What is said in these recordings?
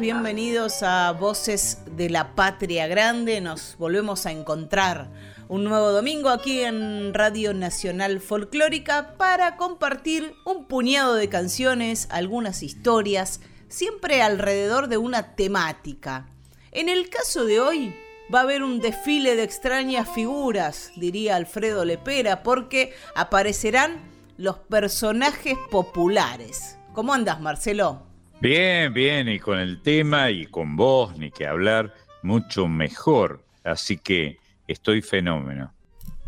Bienvenidos a Voces de la Patria Grande. Nos volvemos a encontrar un nuevo domingo aquí en Radio Nacional Folclórica para compartir un puñado de canciones, algunas historias, siempre alrededor de una temática. En el caso de hoy va a haber un desfile de extrañas figuras, diría Alfredo Lepera, porque aparecerán los personajes populares. ¿Cómo andas, Marcelo? Bien, bien, y con el tema y con vos, ni que hablar, mucho mejor. Así que estoy fenómeno.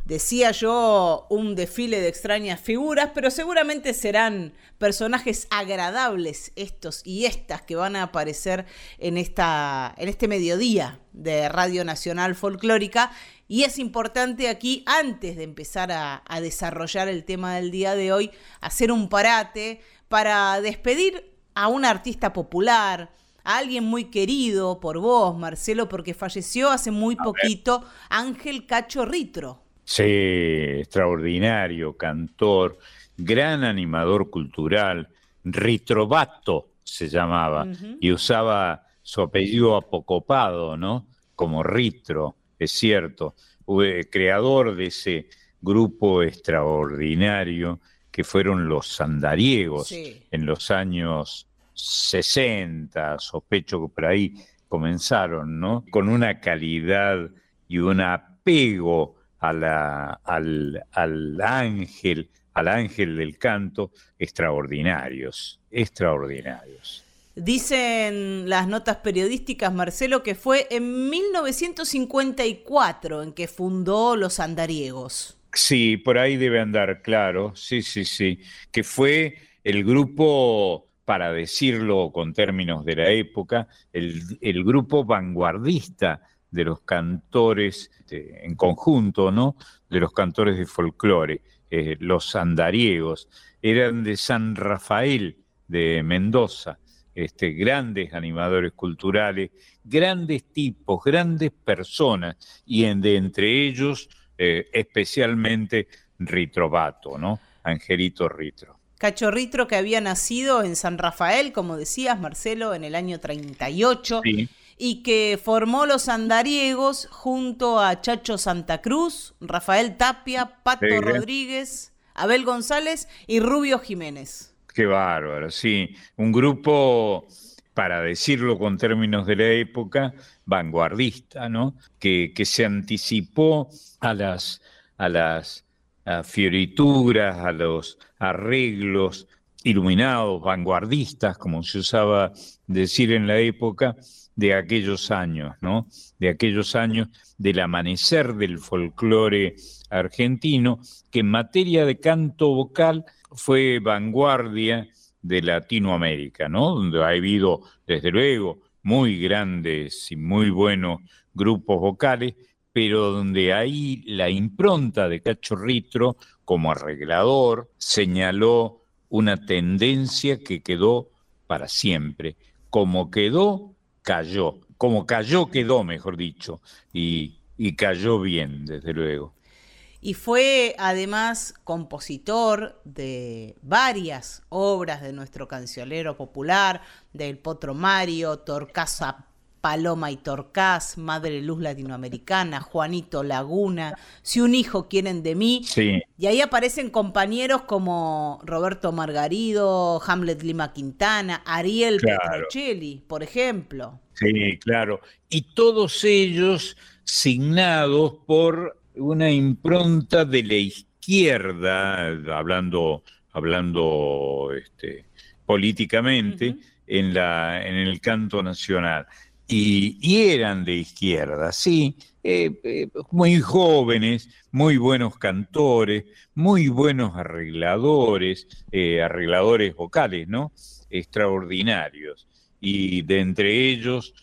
Decía yo un desfile de extrañas figuras, pero seguramente serán personajes agradables estos y estas que van a aparecer en, esta, en este mediodía de Radio Nacional Folclórica. Y es importante aquí, antes de empezar a, a desarrollar el tema del día de hoy, hacer un parate para despedir a un artista popular, a alguien muy querido por vos, Marcelo, porque falleció hace muy poquito Ángel Cacho Ritro. Sí, extraordinario, cantor, gran animador cultural, Ritrovato se llamaba, y usaba su apellido apocopado, ¿no? Como Ritro, es cierto, creador de ese grupo extraordinario que fueron los sandariegos en los años 60, sospecho que por ahí comenzaron, ¿no? Con una calidad y un apego a la, al, al ángel, al ángel del canto, extraordinarios, extraordinarios. Dicen las notas periodísticas, Marcelo, que fue en 1954 en que fundó Los Andariegos. Sí, por ahí debe andar, claro, sí, sí, sí, que fue el grupo, para decirlo con términos de la época, el, grupo vanguardista de los cantores en conjunto, ¿no? De los cantores de folclore, eh, los andariegos, eran de San Rafael de Mendoza, este, grandes animadores culturales, grandes tipos, grandes personas, y de entre ellos eh, especialmente Ritrovato, ¿no? Angelito Ritro. Cacho Ritro que había nacido en San Rafael, como decías, Marcelo, en el año 38. Y que formó los andariegos junto a Chacho Santa Cruz, Rafael Tapia, Pato Rodríguez, Abel González y Rubio Jiménez. Qué bárbaro, sí. Un grupo para decirlo con términos de la época, vanguardista, ¿no? que, se anticipó a las, a las fiorituras, a los arreglos iluminados, vanguardistas, como se usaba decir en la época, de aquellos años, ¿no? De aquellos años del amanecer del folclore argentino, que en materia de canto vocal fue vanguardia de Latinoamérica, ¿no? Donde ha habido, desde luego, muy grandes y muy buenos grupos vocales, pero donde ahí la impronta de Cacho Ritro como arreglador señaló una tendencia que quedó para siempre. Como quedó, cayó. Como cayó, quedó, mejor dicho. Y, y cayó bien, desde luego y fue además compositor de varias obras de nuestro cancionero popular, del Potro Mario, Torcaza Paloma y Torcaz, Madre Luz Latinoamericana, Juanito Laguna, Si un hijo quieren de mí. Y ahí aparecen compañeros como Roberto Margarido, Hamlet Lima Quintana, Ariel claro. por ejemplo. Sí, claro. Y todos ellos signados por una impronta de la izquierda, hablando, hablando este, políticamente, en, la, en el canto nacional. y, eran de izquierda, sí, eh, eh, muy jóvenes, muy buenos cantores, muy buenos arregladores, eh, arregladores vocales, ¿no? Extraordinarios. Y de entre ellos,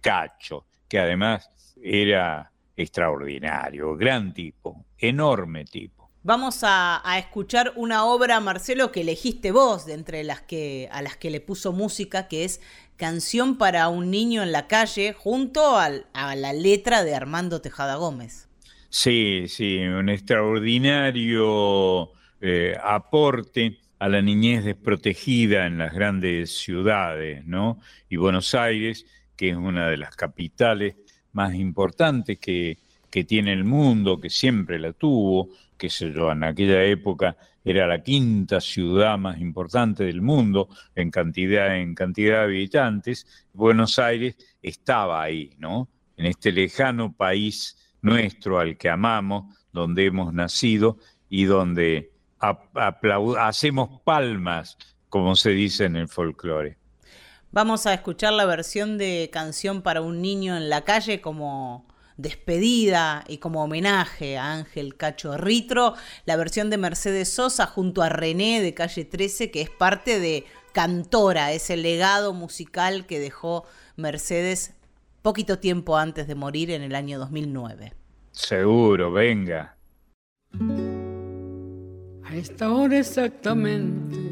Cacho, que además era extraordinario, gran tipo, enorme tipo. Vamos a, escuchar una obra, Marcelo, que elegiste vos de entre las que a las que le puso música, que es Canción para un niño en la calle, junto a la letra de Armando Tejada Gómez. Sí, sí, un extraordinario eh, aporte a la niñez desprotegida en las grandes ciudades, ¿no? Y Buenos Aires, que es una de las capitales más importantes que, que tiene el mundo, que siempre la tuvo, que sé yo, en aquella época era la quinta ciudad más importante del mundo en cantidad, en cantidad de habitantes, Buenos Aires estaba ahí, ¿no? En este lejano país nuestro al que amamos, donde hemos nacido y donde hacemos palmas, como se dice en el folclore. Vamos a escuchar la versión de Canción para un niño en la calle como despedida y como homenaje a Ángel Cacho Ritro, la versión de Mercedes Sosa junto a René de Calle 13, que es parte de Cantora, ese legado musical que dejó Mercedes poquito tiempo antes de morir en el año 2009. Seguro, venga. A esta hora exactamente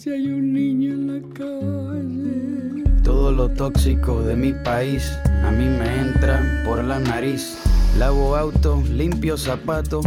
si hay un niño en la calle. Todo lo tóxico de mi país a mí me entra por la nariz. Lavo auto, limpio zapatos,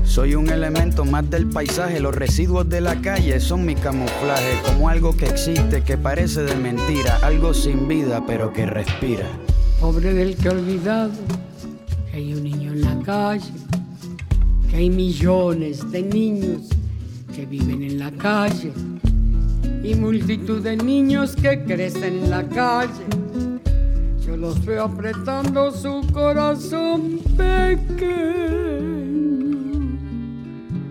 soy un elemento más del paisaje los residuos de la calle son mi camuflaje como algo que existe que parece de mentira algo sin vida pero que respira. Pobre del que olvidado que hay un niño en la calle que hay millones de niños que viven en la calle y multitud de niños que crecen en la calle. Yo los veo apretando su corazón pequeño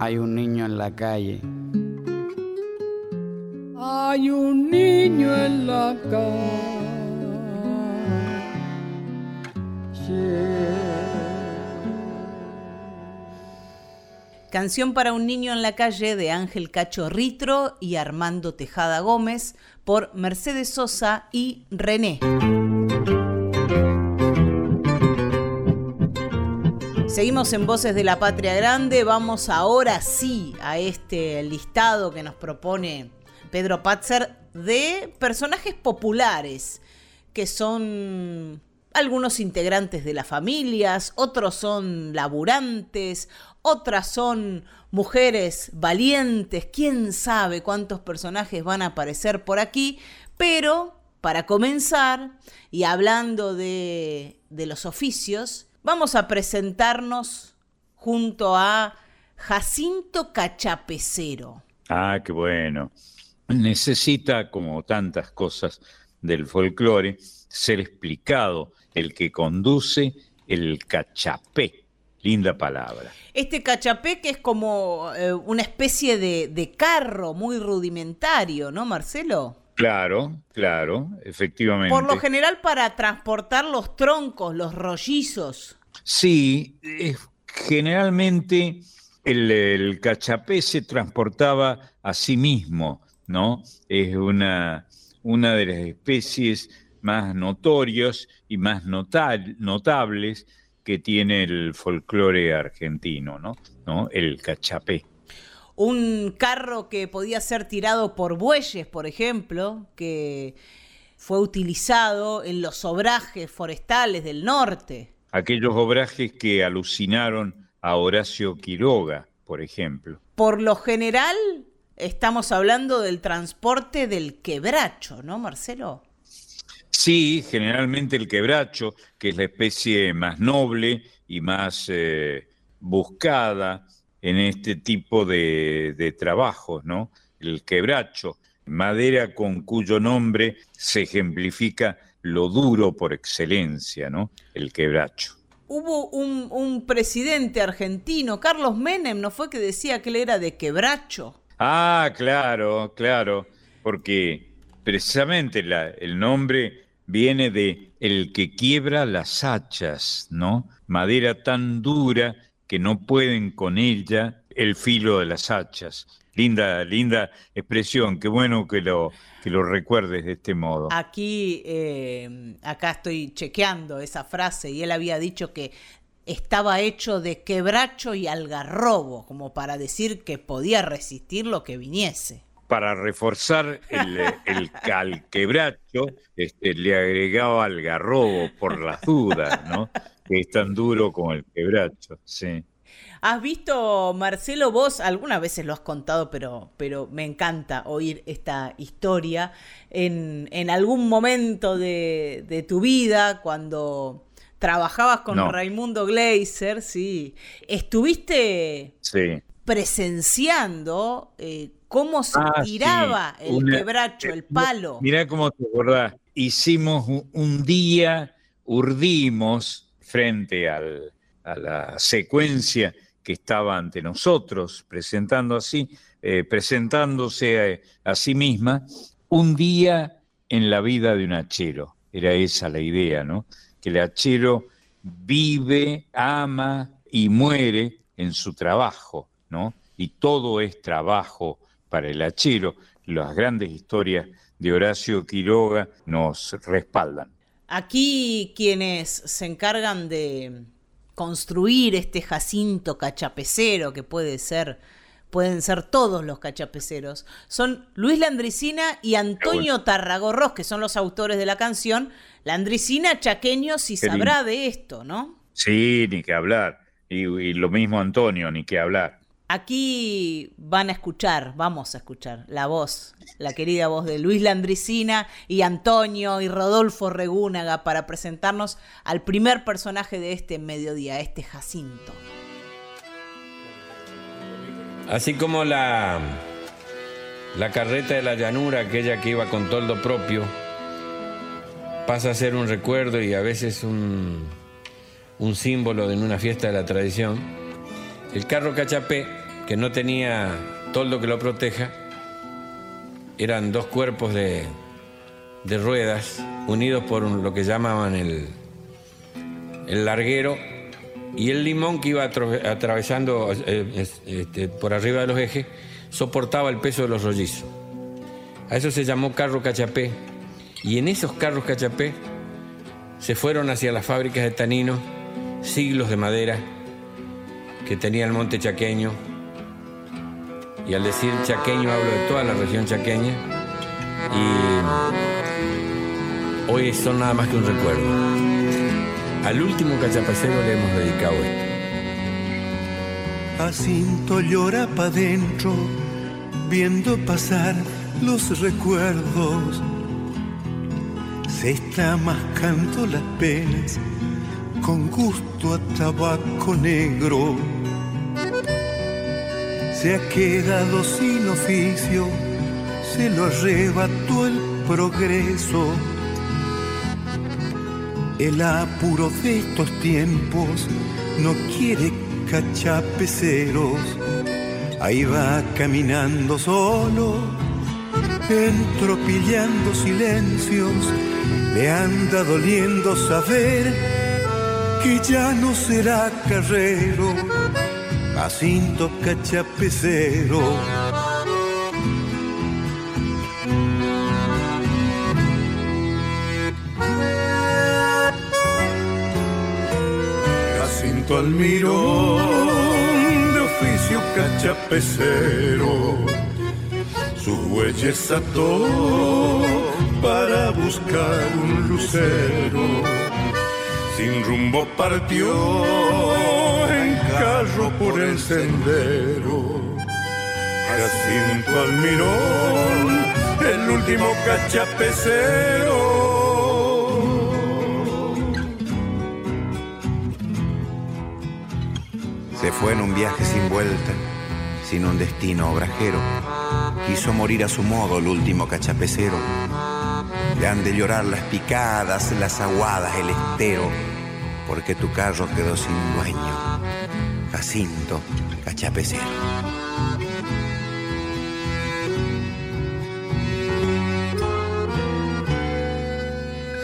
hay un niño en la calle. Hay un niño en la calle. Canción para un niño en la calle de Ángel Cacho Ritro y Armando Tejada Gómez por Mercedes Sosa y René. Seguimos en Voces de la Patria Grande. Vamos ahora sí a este listado que nos propone Pedro Patzer de personajes populares que son algunos integrantes de las familias, otros son laburantes, otras son mujeres valientes, quién sabe cuántos personajes van a aparecer por aquí, pero para comenzar, y hablando de, de los oficios, vamos a presentarnos junto a Jacinto Cachapecero. Ah, qué bueno. Necesita, como tantas cosas del folclore, ser explicado el que conduce el cachapé. Linda palabra. Este cachapé que es como eh, una especie de, de carro muy rudimentario, ¿no, Marcelo? Claro, claro, efectivamente. Por lo general para transportar los troncos, los rollizos. Sí, eh, generalmente el, el cachapé se transportaba a sí mismo, ¿no? Es una, una de las especies más notorios y más notal- notables que tiene el folclore argentino, ¿no? ¿no? El cachapé. Un carro que podía ser tirado por bueyes, por ejemplo, que fue utilizado en los obrajes forestales del norte. Aquellos obrajes que alucinaron a Horacio Quiroga, por ejemplo. Por lo general, estamos hablando del transporte del quebracho, ¿no, Marcelo? Sí, generalmente el quebracho, que es la especie más noble y más eh, buscada en este tipo de, de trabajos, ¿no? El quebracho, madera con cuyo nombre se ejemplifica lo duro por excelencia, ¿no? El quebracho. Hubo un, un presidente argentino, Carlos Menem, ¿no fue que decía que él era de quebracho? Ah, claro, claro, porque precisamente la- el nombre viene de el que quiebra las hachas, ¿no? Madera tan dura que no pueden con ella el filo de las hachas. Linda, linda expresión, qué bueno que lo, que lo recuerdes de este modo. Aquí, eh, acá estoy chequeando esa frase y él había dicho que estaba hecho de quebracho y algarrobo, como para decir que podía resistir lo que viniese. Para reforzar el, el cal quebracho, este, le agregaba algarrobo por las dudas, ¿no? Que es tan duro como el quebracho, sí. ¿Has visto, Marcelo, vos algunas veces lo has contado, pero, pero me encanta oír esta historia en, en algún momento de, de tu vida, cuando trabajabas con No. Raimundo Gleiser, sí. Estuviste Sí. presenciando eh, cómo se Ah, sí, tiraba el una- quebracho, el palo. Mirá cómo te acordás. Hicimos un, un día, urdimos frente a la secuencia que estaba ante nosotros, presentando así, eh, presentándose a, a sí misma, un día en la vida de un hachero. Era esa la idea, ¿no? Que el hachero vive, ama y muere en su trabajo, ¿no? Y todo es trabajo para el hachero. Las grandes historias de Horacio Quiroga nos respaldan. Aquí quienes se encargan de construir este Jacinto cachapecero, que puede ser, pueden ser todos los cachapeceros, son Luis Landricina y Antonio Tarragorros, que son los autores de la canción. Landricina, chaqueño, si sabrá de esto, ¿no? Sí, ni que hablar. Y, y lo mismo Antonio, ni que hablar. Aquí van a escuchar, vamos a escuchar la voz, la querida voz de Luis Landricina y Antonio y Rodolfo Regúnaga para presentarnos al primer personaje de este mediodía, este Jacinto. Así como la, la carreta de la llanura, aquella que iba con toldo propio, pasa a ser un recuerdo y a veces un, un símbolo en una fiesta de la tradición, el carro cachapé que no tenía toldo que lo proteja, eran dos cuerpos de, ruedas unidos por lo que llamaban el, el larguero y el limón que iba atravesando eh, este, por arriba de los ejes soportaba el peso de los rollizos. A eso se llamó carro cachapé y en esos carros cachapé se fueron hacia las fábricas de tanino siglos de madera que tenía el monte chaqueño y al decir chaqueño hablo de toda la región chaqueña. Y hoy son nada más que un recuerdo. Al último cachapacero le hemos dedicado esto. Jacinto llora pa' dentro, viendo pasar los recuerdos. Se está mascando las penas con gusto a tabaco negro se ha quedado sin oficio, se lo arrebató el progreso. El apuro de estos tiempos no quiere cachapeceros, ahí va caminando solo, entropillando silencios, le anda doliendo saber que ya no será carrero Jacinto Cachapecero. Jacinto Almirón, de oficio cachapecero, sus bueyes ató para buscar un lucero. Sin rumbo partió carro por el sendero. Jacinto Almirón, el último cachapecero. Se fue en un viaje sin vuelta, sin un destino obrajero. Quiso morir a su modo el último cachapecero. Le han de llorar las picadas, las aguadas, el estero, porque tu carro quedó sin dueño Jacinto Cachapecero.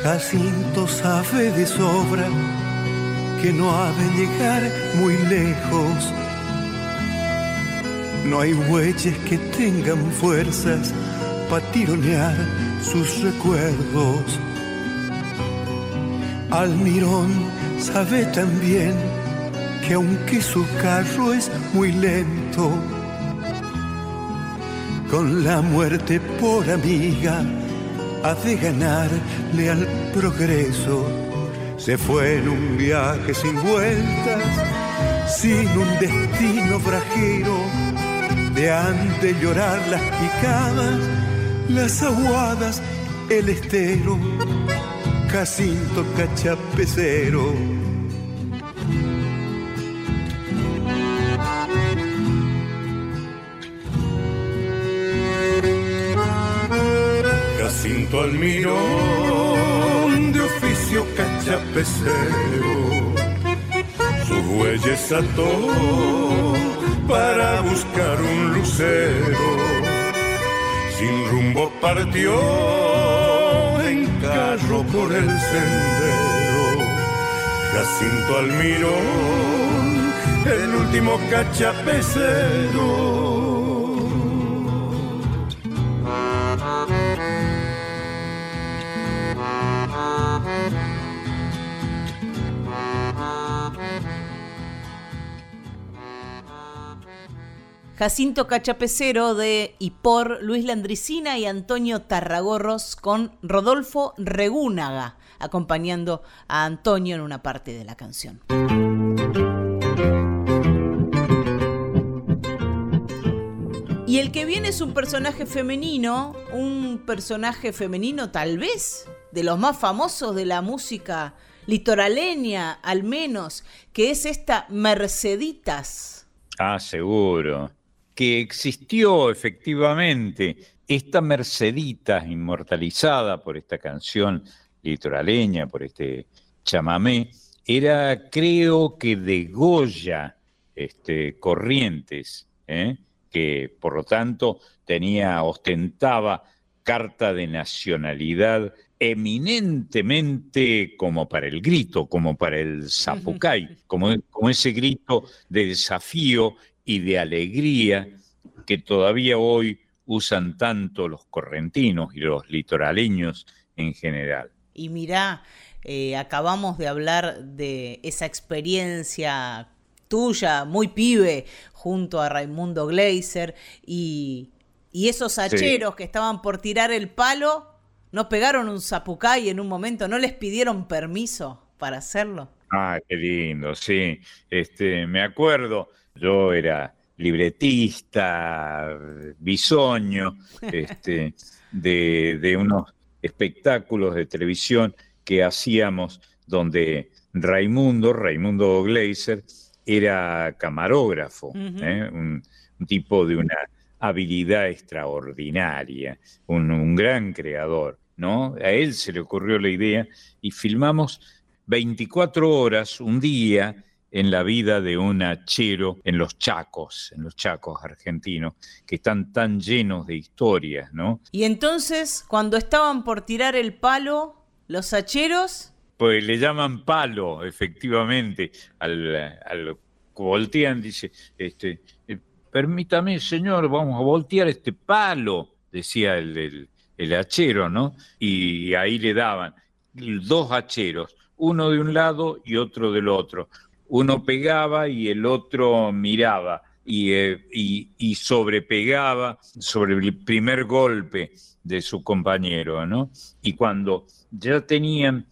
Jacinto sabe de sobra que no ha de llegar muy lejos. No hay bueyes que tengan fuerzas para tironear sus recuerdos. Almirón sabe también que aunque su carro es muy lento, con la muerte por amiga ha de ganarle al progreso. Se fue en un viaje sin vueltas, sin un destino frajero, de ante llorar las picadas, las aguadas, el estero, Jacinto Cachapecero Jacinto Almirón, de oficio cachapecero, sus bueyes ató para buscar un lucero. Sin rumbo partió en carro por el sendero. Jacinto Almirón, el último cachapecero Jacinto Cachapecero de y por Luis Landricina y Antonio Tarragorros con Rodolfo Regúnaga, acompañando a Antonio en una parte de la canción. Y el que viene es un personaje femenino, un personaje femenino tal vez de los más famosos de la música litoraleña, al menos, que es esta Merceditas. Ah, seguro. Que existió efectivamente esta Merceditas inmortalizada por esta canción litoraleña, por este chamamé, era creo que de Goya este, Corrientes, ¿eh? que por lo tanto tenía, ostentaba carta de nacionalidad eminentemente como para el grito, como para el zapucay, como, como ese grito de desafío y de alegría que todavía hoy usan tanto los correntinos y los litoraleños en general. Y mirá, eh, acabamos de hablar de esa experiencia tuya, muy pibe, junto a Raimundo Gleiser y, esos hacheros que estaban por tirar el palo, ¿no pegaron un zapucay en un momento? ¿No les pidieron permiso para hacerlo? Ah, qué lindo, sí. Este, me acuerdo, yo era libretista, bisoño, este, de, de unos espectáculos de televisión que hacíamos donde Raimundo, Raimundo Gleiser, era camarógrafo, ¿eh? un, tipo de una habilidad extraordinaria, un, gran creador, ¿no? A él se le ocurrió la idea y filmamos 24 horas, un día, en la vida de un hachero en los Chacos, en los Chacos argentinos, que están tan llenos de historias, ¿no? Y entonces, cuando estaban por tirar el palo, los hacheros... Pues le llaman palo, efectivamente, al, al voltean, dice, este, eh, permítame, señor, vamos a voltear este palo, decía el, el, hachero, ¿no? Y ahí le daban dos hacheros, uno de un lado y otro del otro. Uno pegaba y el otro miraba y, eh, y, y, sobrepegaba sobre el primer golpe de su compañero, ¿no? Y cuando ya tenían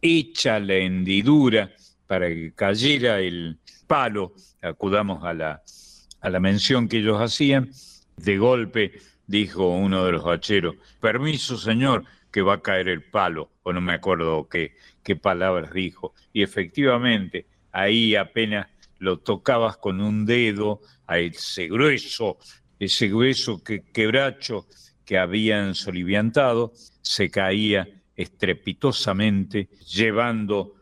hecha la hendidura para que cayera el palo, acudamos a la, a la mención que ellos hacían, de golpe dijo uno de los hacheros, permiso señor, que va a caer el palo, o no me acuerdo qué, qué palabras dijo. Y efectivamente, ahí apenas lo tocabas con un dedo a ese grueso, ese grueso que, quebracho que habían soliviantado, se caía estrepitosamente, llevando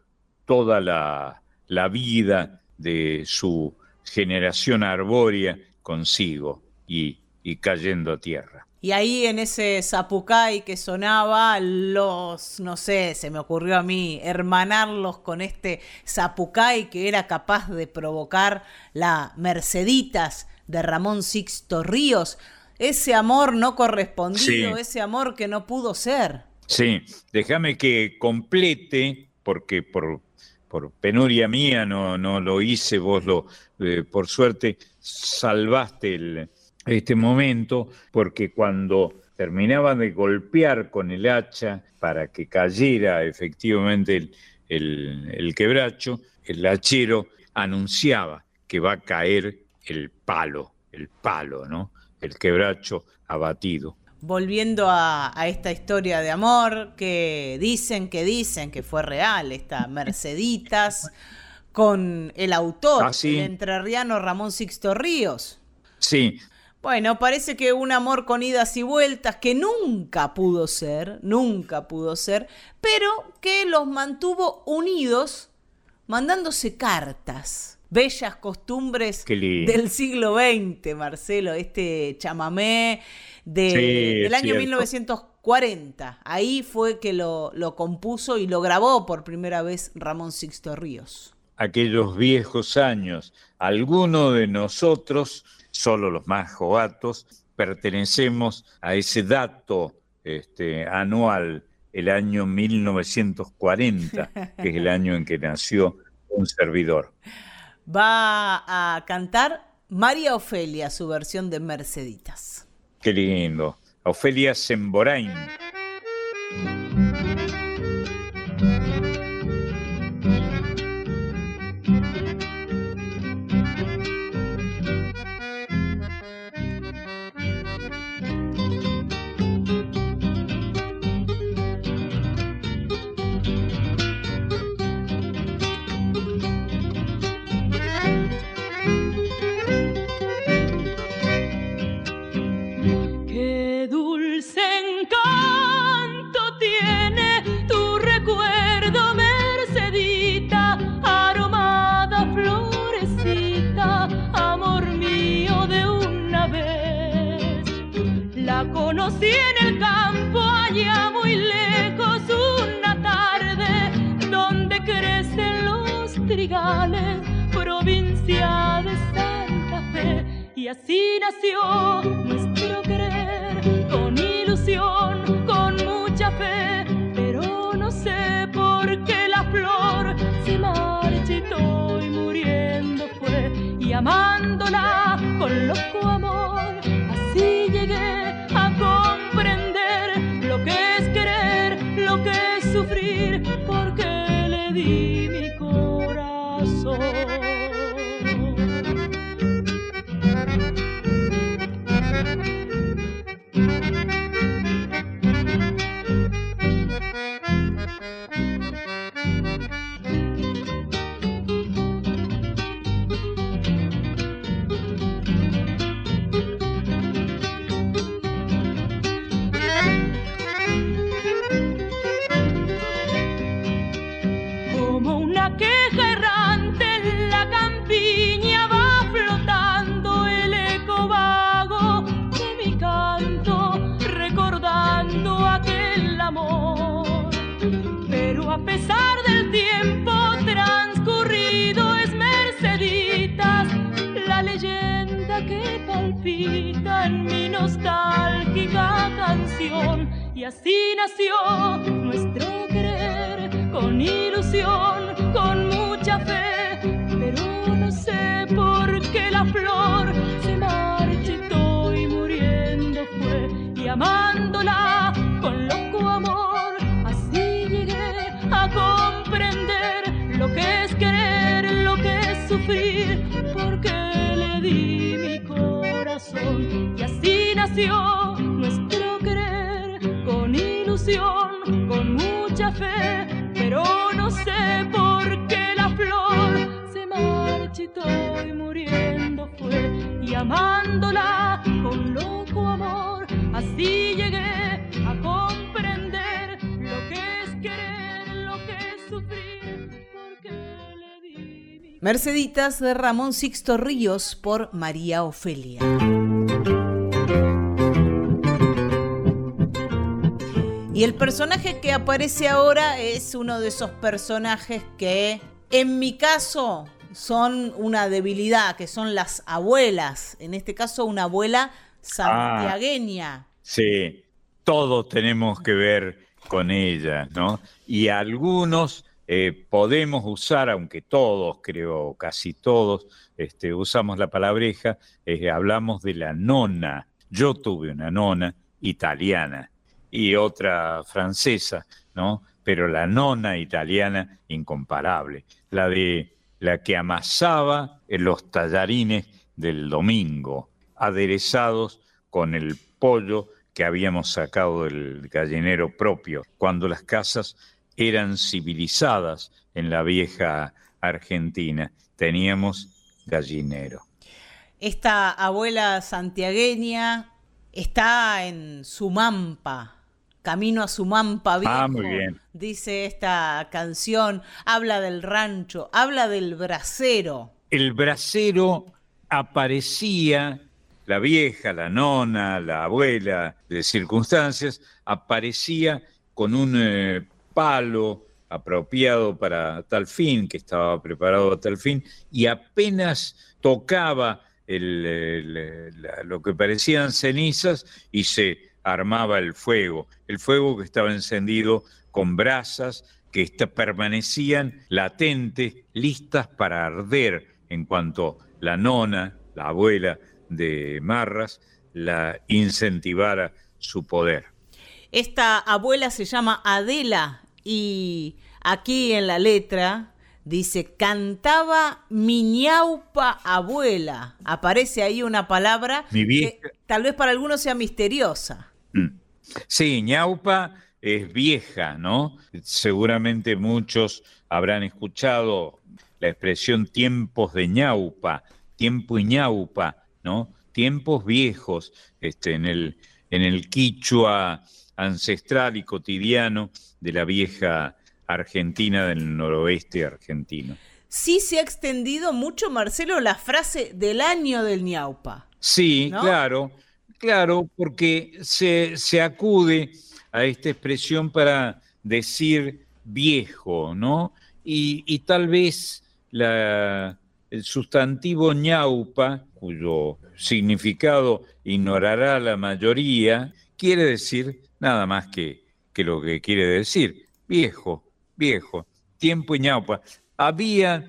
toda la, la vida de su generación arbórea consigo y, y cayendo a tierra. Y ahí en ese zapucay que sonaba, los, no sé, se me ocurrió a mí, hermanarlos con este zapucay que era capaz de provocar la Merceditas de Ramón Sixto Ríos. Ese amor no correspondido, ese amor que no pudo ser. Sí, déjame que complete, porque por, por penuria mía no, no lo hice, vos lo, eh, por suerte, salvaste el, este momento, porque cuando terminaban de golpear con el hacha para que cayera efectivamente el, quebracho, el hachero anunciaba que va a caer el palo, el palo, ¿no? El quebracho abatido. Volviendo a, esta historia de amor que dicen que dicen que fue real, esta Merceditas con el autor, ah, el entrerriano Ramón Sixto Ríos. Sí, bueno, parece que un amor con idas y vueltas que nunca pudo ser, nunca pudo ser, pero que los mantuvo unidos mandándose cartas. Bellas costumbres del siglo XX, Marcelo, este chamamé del año 1940. Ahí fue que lo, lo compuso y lo grabó por primera vez Ramón Sixto Ríos. Aquellos viejos años, alguno de nosotros solo los más jovatos, pertenecemos a ese dato este, anual, el año 1940, que es el año en que nació un servidor. Va a cantar María Ofelia, su versión de Merceditas. Qué lindo. Ofelia Semborain. Allá muy lejos, una tarde donde crecen los trigales, provincia de Santa Fe. Y así nació nuestro querer, con ilusión, con mucha fe, pero no sé por qué la flor se marchitó y muriendo fue, y amándola así nació nuestro querer con ilusión, con mucha fe, pero no sé por qué la flor se marchitó y muriendo fue y amándola con loco amor, así llegué a comprender lo que es querer, lo que es sufrir, porque le di mi y así nació Merceditas de Ramón Sixto Ríos por María Ofelia. Y el personaje que aparece ahora es uno de esos personajes que, en mi caso, son una debilidad, que son las abuelas. En este caso, una abuela santiagueña. Ah, sí, todos tenemos que ver con ella, ¿no? Y algunos eh, podemos usar, aunque todos, creo, casi todos, este, usamos la palabreja, eh, hablamos de la nona. Yo tuve una nona italiana y otra francesa, ¿no? Pero la nona italiana incomparable, la de la que amasaba en los tallarines del domingo, aderezados con el pollo que habíamos sacado del gallinero propio, cuando las casas eran civilizadas en la vieja Argentina. Teníamos gallinero. Esta abuela santiagueña está en Sumampa, Camino a Sumampa Viejo. Ah, muy bien. Dice esta canción, habla del rancho, habla del brasero. El brasero aparecía, la vieja, la nona, la abuela de circunstancias, aparecía con un eh, palo apropiado para tal fin, que estaba preparado a tal fin, y apenas tocaba lo que parecían cenizas y se armaba el fuego, el fuego que estaba encendido con brasas que permanecían latentes, listas para arder en cuanto la nona, la abuela de Marras, la incentivara su poder. Esta abuela se llama Adela y aquí en la letra dice, cantaba mi ñaupa abuela. Aparece ahí una palabra que tal vez para algunos sea misteriosa. Mm. Sí, ñaupa es vieja, ¿no? Seguramente muchos habrán escuchado la expresión tiempos de ñaupa, tiempo y ñaupa, ¿no? Tiempos viejos, este, en el, en el quichua ancestral y cotidiano de la vieja Argentina del noroeste argentino. Sí se ha extendido mucho, Marcelo, la frase del año del ñaupa. Sí, claro Claro, porque se, se acude a esta expresión para decir viejo, ¿no? Y, tal vez la, el sustantivo ñaupa, cuyo significado ignorará la mayoría, quiere decir nada más que, que lo que quiere decir, viejo, viejo, tiempo y ñaupa. Había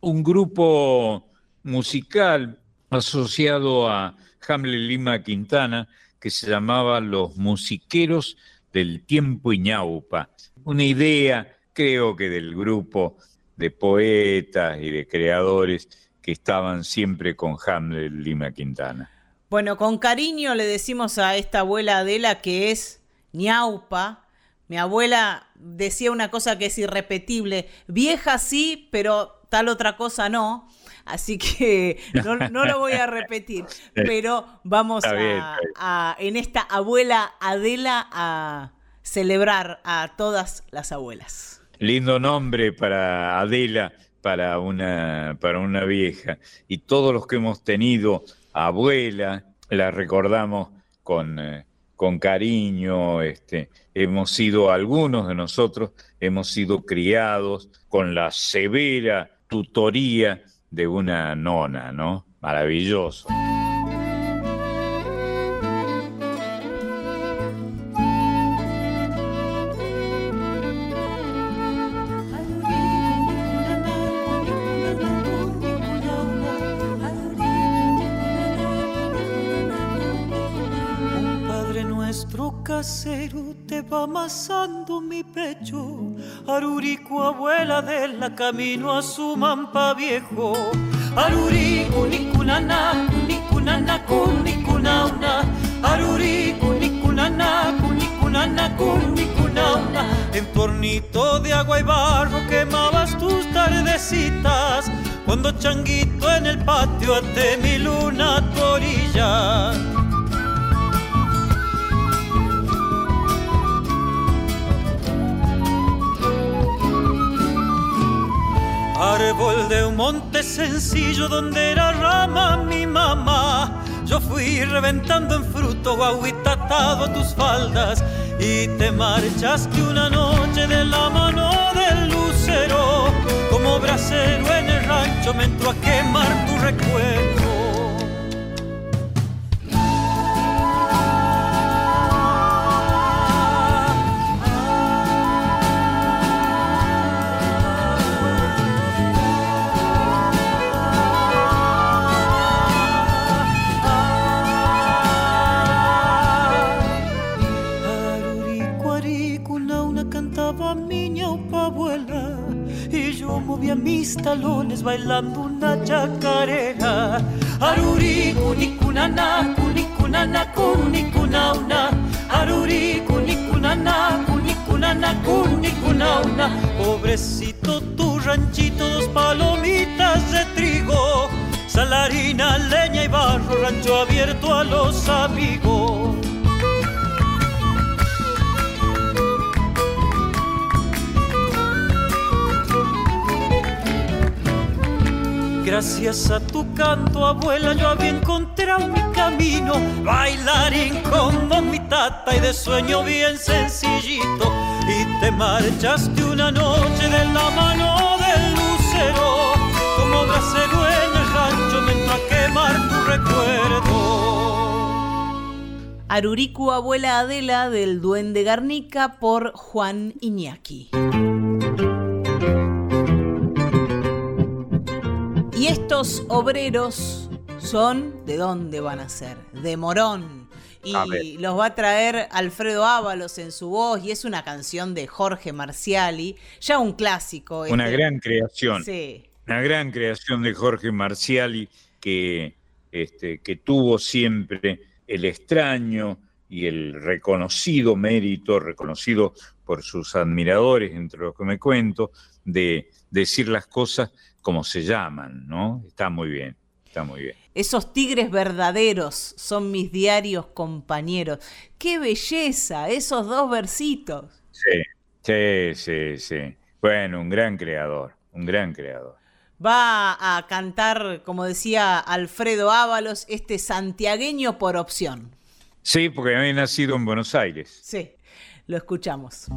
un grupo musical asociado a Hamlet Lima Quintana que se llamaba Los Musiqueros del Tiempo y ñaupa. Una idea, creo que del grupo de poetas y de creadores que estaban siempre con Hamlet Lima Quintana. Bueno, con cariño le decimos a esta abuela Adela que es ñaupa. Mi abuela decía una cosa que es irrepetible, vieja sí, pero tal otra cosa no. Así que no, lo voy a repetir, pero vamos a, en esta abuela Adela a celebrar a todas las abuelas. Lindo nombre para Adela, para una, para una vieja. Y todos los que hemos tenido abuela, la recordamos con, eh, con cariño. Este, hemos sido, algunos de nosotros, hemos sido criados con la severa tutoría de una nona, ¿no? Maravilloso. Casero te va amasando mi pecho. Arurico, abuela de la camino a su mampa viejo. Arurico, nicunana, nicunana, cunicunauna. Arurico, nicunana, cunikunana, cunicunauna. En tornito de agua y barro quemabas tus tardecitas. Cuando changuito en el patio ate mi luna tu orilla. Árbol de un monte sencillo donde era rama mi mamá. Yo fui reventando en fruto, guaguita atado a tus faldas. Y te marchaste una noche de la mano del lucero. Como brasero en el rancho me entró a quemar tu recuerdo. Movía mis talones bailando una chacarera. Aruri, kunikunana, kunikunana, kunikunauna. Aruri, kunikunana, kunikunana, kunikunauna. Pobrecito tu ranchito, dos palomitas de trigo. Salarina, leña y barro, rancho abierto a los amigos. Gracias a tu canto, abuela, yo había encontrado mi camino. Bailarín como mi tata y de sueño bien sencillito. Y te marchaste una noche de la mano del lucero. Como brasero en el rancho me entró quemar tu recuerdo. Aruricu, abuela Adela del Duende Garnica por Juan Iñaki. Y estos obreros son, ¿de dónde van a ser? De Morón. Y los va a traer Alfredo Ábalos en su voz y es una canción de Jorge Marciali, ya un clásico. Una este. gran creación. Sí. Una gran creación de Jorge Marciali que, este, que tuvo siempre el extraño y el reconocido mérito, reconocido por sus admiradores, entre los que me cuento, de decir las cosas como se llaman, ¿no? Está muy bien, está muy bien. Esos tigres verdaderos son mis diarios compañeros. ¡Qué belleza! Esos dos versitos. Sí, sí, sí, sí. Bueno, un gran creador, un gran creador. Va a cantar, como decía Alfredo Ábalos, este santiagueño por opción. Sí, porque había nacido en Buenos Aires. Sí, lo escuchamos.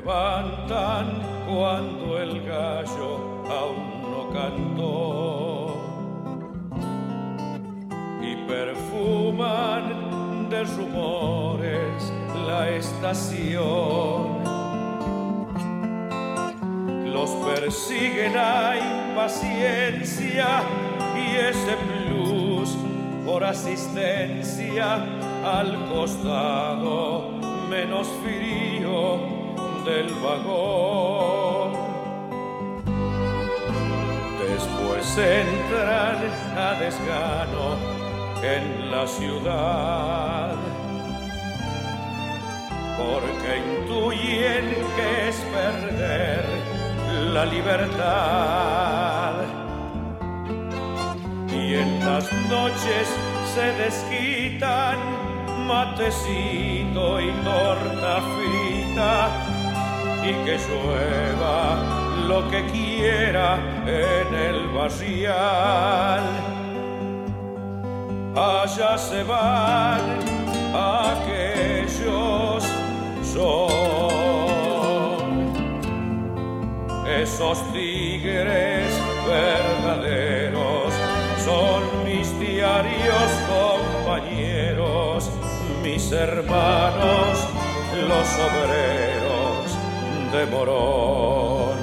Levantan cuando el gallo aún no cantó y perfuman de rumores la estación. Los persigue la impaciencia y ese plus por asistencia al costado menos frío del vagón. Después entran a desgano en la ciudad porque intuyen que es perder la libertad. Y en las noches se desquitan matecito y torta frita y que llueva lo que quiera en el barrial. Allá se van aquellos son esos tigres verdaderos, son mis diarios compañeros, mis hermanos, los obreros de Morón.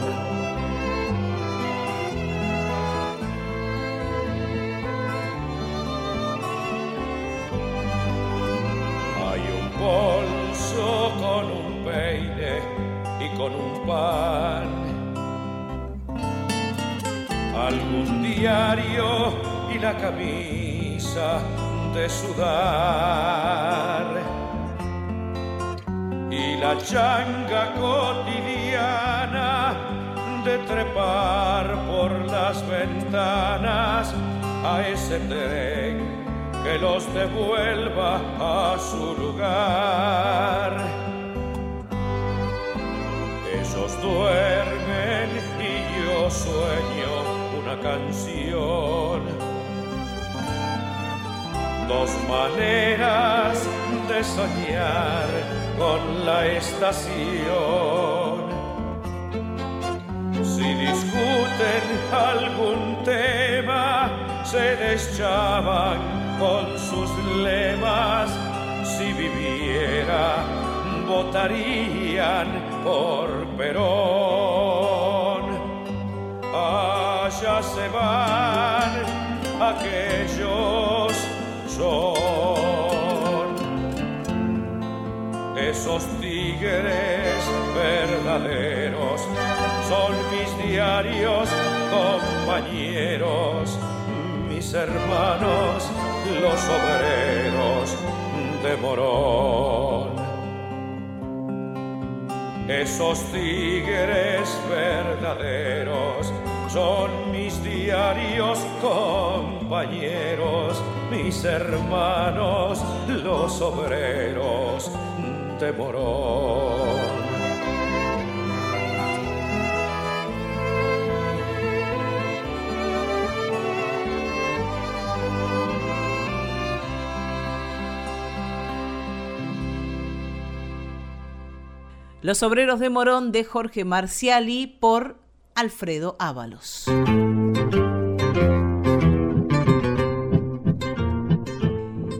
Hay un bolso con un peine y con un pan. Algún diario y la camisa de sudar. Y la changa cotidiana de trepar por las ventanas a ese tren que los devuelva a su lugar. Ellos duermen y yo sueño una canción. Dos maneras de soñar con la estación. Si discuten algún tema, se deschaban con sus lemas. Si viviera, votarían por Perón. Allá se van aquellos son esos tigres verdaderos, son mis diarios compañeros, mis hermanos, los obreros de Morón. Esos tigres verdaderos son mis diarios compañeros, mis hermanos, los obreros de Morón. Los obreros de Morón de Jorge Marciali por Alfredo Ábalos.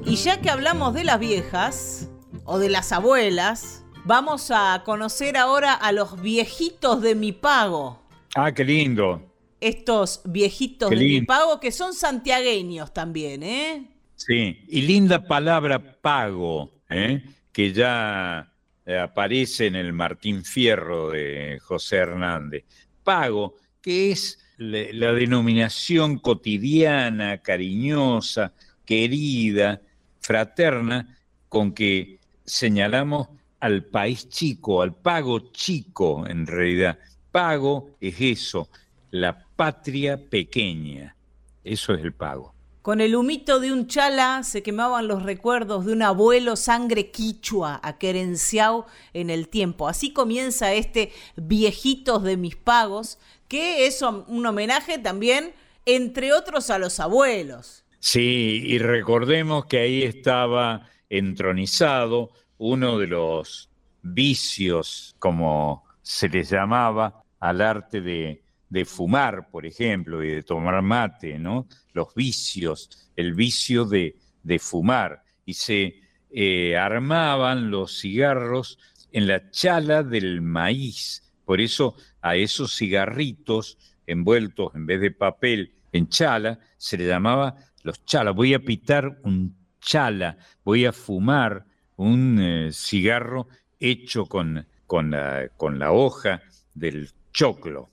Y ya que hablamos de las viejas o de las abuelas, vamos a conocer ahora a los viejitos de mi pago. Ah, qué lindo. Estos viejitos Qué de mi pago que son santiagueños también, ¿eh? Sí, y linda palabra pago, ¿eh? que ya eh, aparece en el Martín Fierro de José Hernández. Pago, que es la denominación cotidiana, cariñosa, querida, fraterna, con que señalamos al país chico, al pago chico en realidad. Pago es eso, la patria pequeña. Eso es el pago. Con el humito de un chala se quemaban los recuerdos de un abuelo sangre quichua aquerenciao en el tiempo. Así comienza este Viejitos de mis pagos, que es un homenaje también, entre otros, a los abuelos. Sí, y recordemos que ahí estaba entronizado uno de los vicios, como se les llamaba, al arte de, fumar, por ejemplo, y de tomar mate, ¿no? Los vicios, el vicio de, fumar. Y se eh, armaban los cigarros en la chala del maíz. Por eso a esos cigarritos envueltos en vez de papel en chala se le llamaba los chalas. Voy a pitar un chala, voy a fumar un eh, cigarro hecho con, con, la, con la hoja del choclo.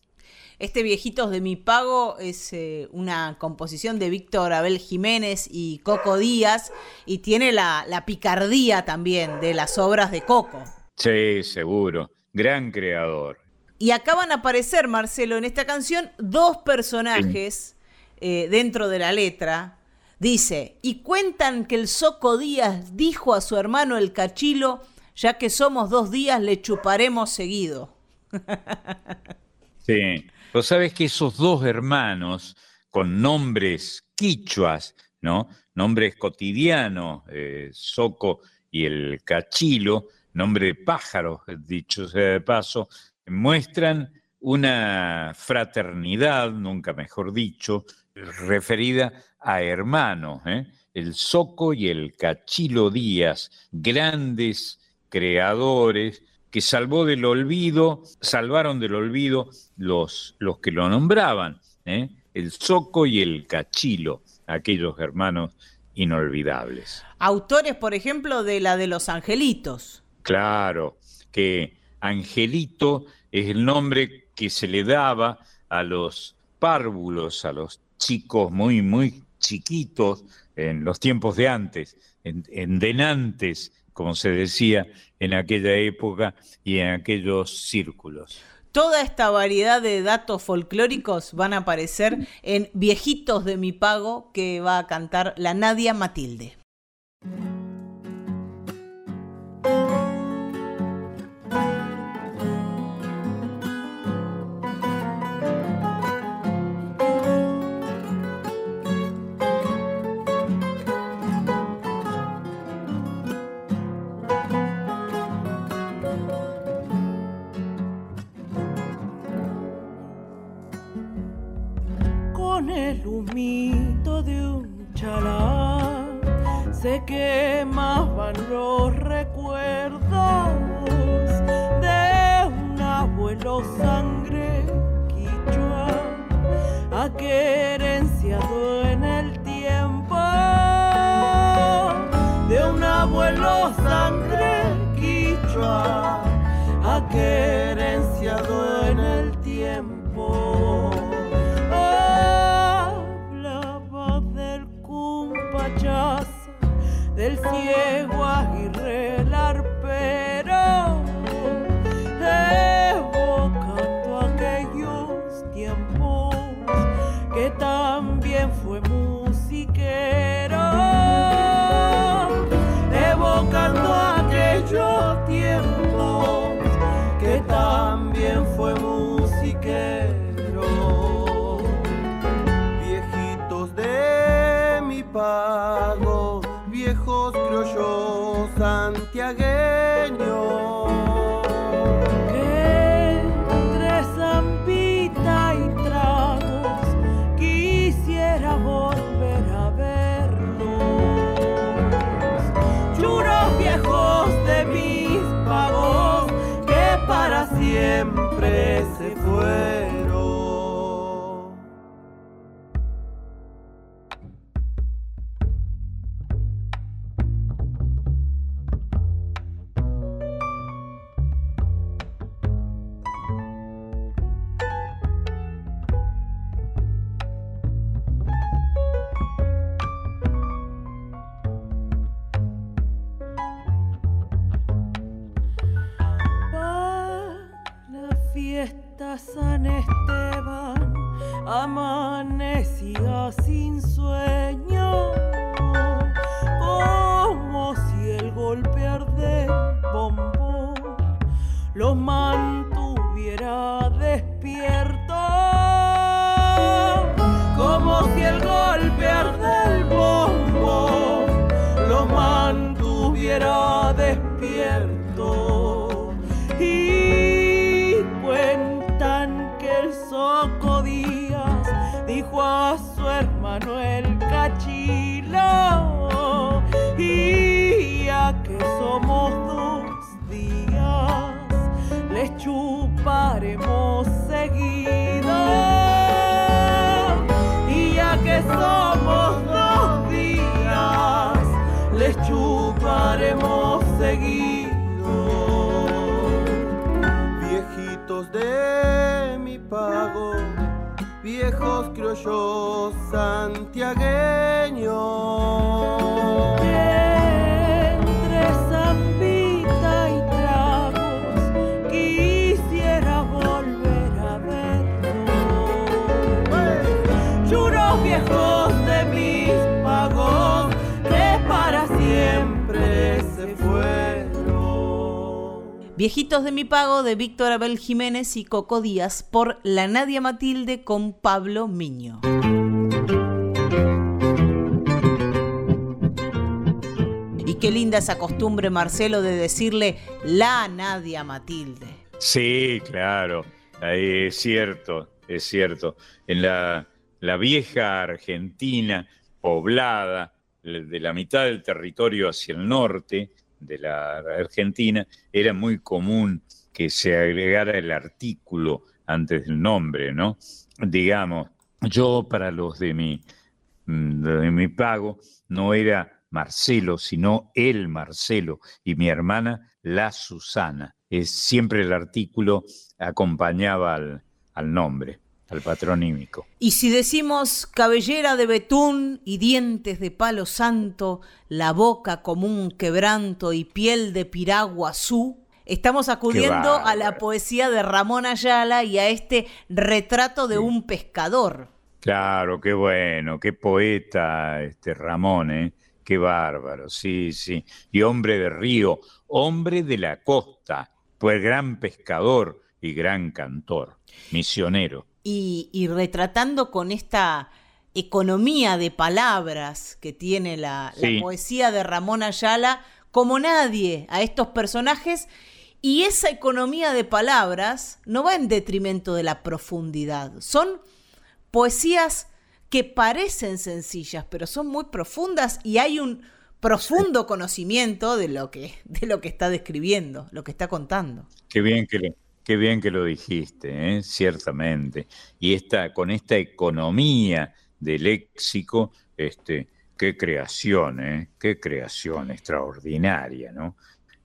Este Viejitos de mi Pago es eh, una composición de Víctor Abel Jiménez y Coco Díaz y tiene la, la, picardía también de las obras de Coco. Sí, seguro. Gran creador. Y acaban a aparecer, Marcelo, en esta canción dos personajes eh, dentro de la letra. Dice, y cuentan que el Soco Díaz dijo a su hermano el Cachilo, ya que somos dos días le chuparemos seguido. Sí, vos sabes que esos dos hermanos con nombres quichuas, ¿no? Nombres cotidianos, eh, Soco y el Cachilo, nombre de pájaros, dicho sea de paso, muestran una fraternidad, nunca mejor dicho, referida a hermanos, ¿eh? el Soco y el Cachilo Díaz, grandes creadores que salvó del olvido, salvaron del olvido los, los que lo nombraban, ¿eh? el Soco y el Cachilo, aquellos hermanos inolvidables. Autores, por ejemplo, de la de los angelitos. Claro, que Angelito es el nombre que se le daba a los párvulos, a los chicos muy, muy chiquitos en los tiempos de antes, en, denantes, como se decía en aquella época y en aquellos círculos. Toda esta variedad de datos folclóricos van a aparecer en Viejitos de mi pago que va a cantar la Nadia Matilde. De mi pago de Víctor Abel Jiménez y Coco Díaz por La Nadia Matilde con Pablo Miño. Y qué linda esa costumbre, Marcelo, de decirle la Nadia Matilde. Sí, claro, es cierto, es cierto. En la, la vieja Argentina poblada, de la mitad del territorio hacia el norte de la Argentina, era muy común que se agregara el artículo antes del nombre, ¿no? Digamos, yo para los de mi, de mi pago no era Marcelo, sino el Marcelo y mi hermana la Susana. Es, siempre el artículo acompañaba al, al nombre, al patronímico. Y si decimos cabellera de betún y dientes de palo santo, la boca como un quebranto y piel de piragua azul, estamos acudiendo a la poesía de Ramón Ayala y a este retrato de un pescador. Claro, qué bueno, qué poeta este Ramón, ¿eh? Qué bárbaro, sí, sí. Y hombre de río, hombre de la costa, pues gran pescador y gran cantor, misionero. Y, y retratando con esta economía de palabras que tiene la, la Sí. poesía de Ramón Ayala, como nadie a estos personajes. Y esa economía de palabras no va en detrimento de la profundidad. Son poesías que parecen sencillas, pero son muy profundas y hay un profundo conocimiento de lo que, de lo que está describiendo, lo que está contando. Qué bien que lo, qué bien que lo dijiste, ¿eh? ciertamente. Y esta, con esta economía de léxico, este, qué creación, ¿eh? qué creación extraordinaria, ¿no?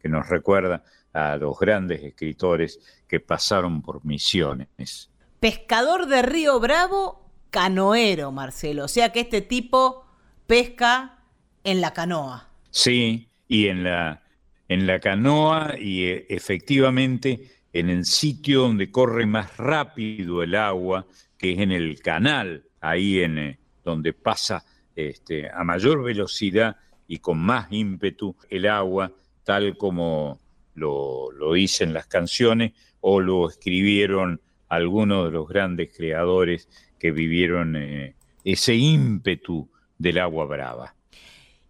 Que nos recuerda a los grandes escritores que pasaron por misiones. Pescador de Río Bravo, canoero, Marcelo. O sea que este tipo pesca en la canoa. Sí, y en la, en la canoa y eh, efectivamente en el sitio donde corre más rápido el agua, que es en el canal, ahí en eh, donde pasa este, a mayor velocidad y con más ímpetu el agua, tal como lo, dicen las canciones o lo escribieron algunos de los grandes creadores que vivieron eh, ese ímpetu del agua brava.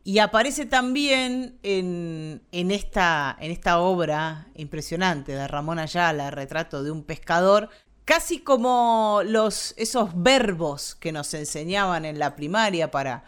Y aparece también en, en esta, en esta obra impresionante de Ramón Ayala, Retrato de un pescador, casi como los, esos verbos que nos enseñaban en la primaria para,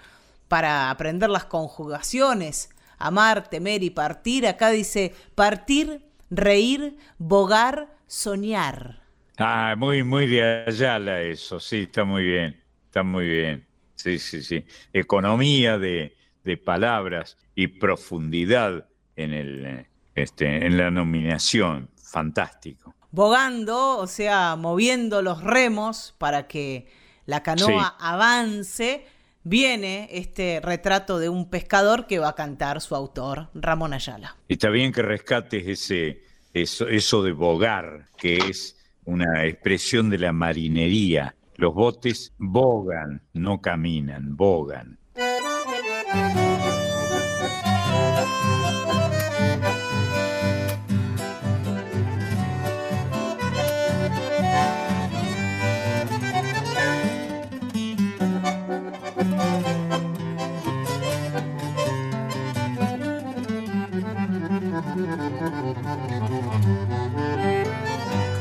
para aprender las conjugaciones, amar, temer y partir. Acá dice partir, reír, bogar, soñar. Ah, muy, muy de Ayala eso, sí, está muy bien, está muy bien. Sí, sí, sí. Economía de, de palabras y profundidad en, el, eh, este, en la nominación, fantástico. Bogando, o sea, moviendo los remos para que la canoa Sí. avance, viene este retrato de un pescador que va a cantar su autor, Ramón Ayala. Está bien que rescates ese, eso, eso de bogar, que es una expresión de la marinería. Los botes bogan, no caminan, bogan.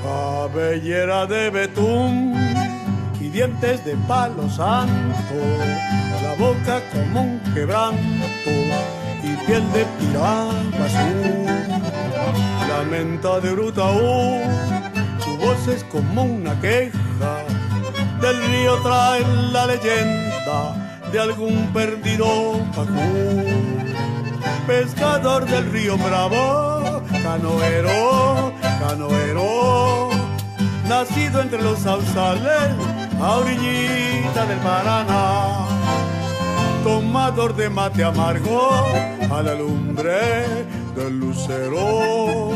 Cabellera de betún y dientes de palo santo, boca como un quebranto y piel de piragua azul. Lamenta de Brutaú, su voz es como una queja, del río trae la leyenda de algún perdido pacú. Pescador del río Bravo, canoero, canoero, nacido entre los sausales, a orillita del Paraná. Tomador de mate amargo, a la lumbre del lucero,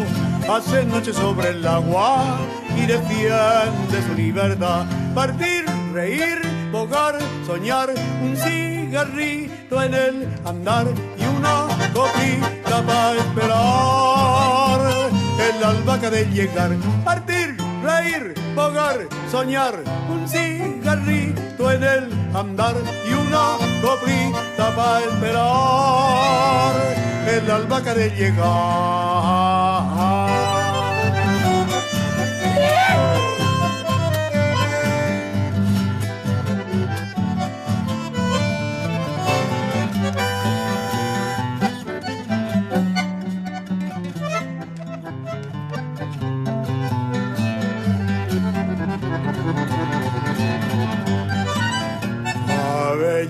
hace noche sobre el agua y defiende su libertad. Partir, reír, bogar, soñar, un cigarrito en el andar y una copita para esperar el albahaca de llegar. Partir, reír, bogar, soñar, un cigarrito en el andar y una copita para esperar el albahaca de llegar.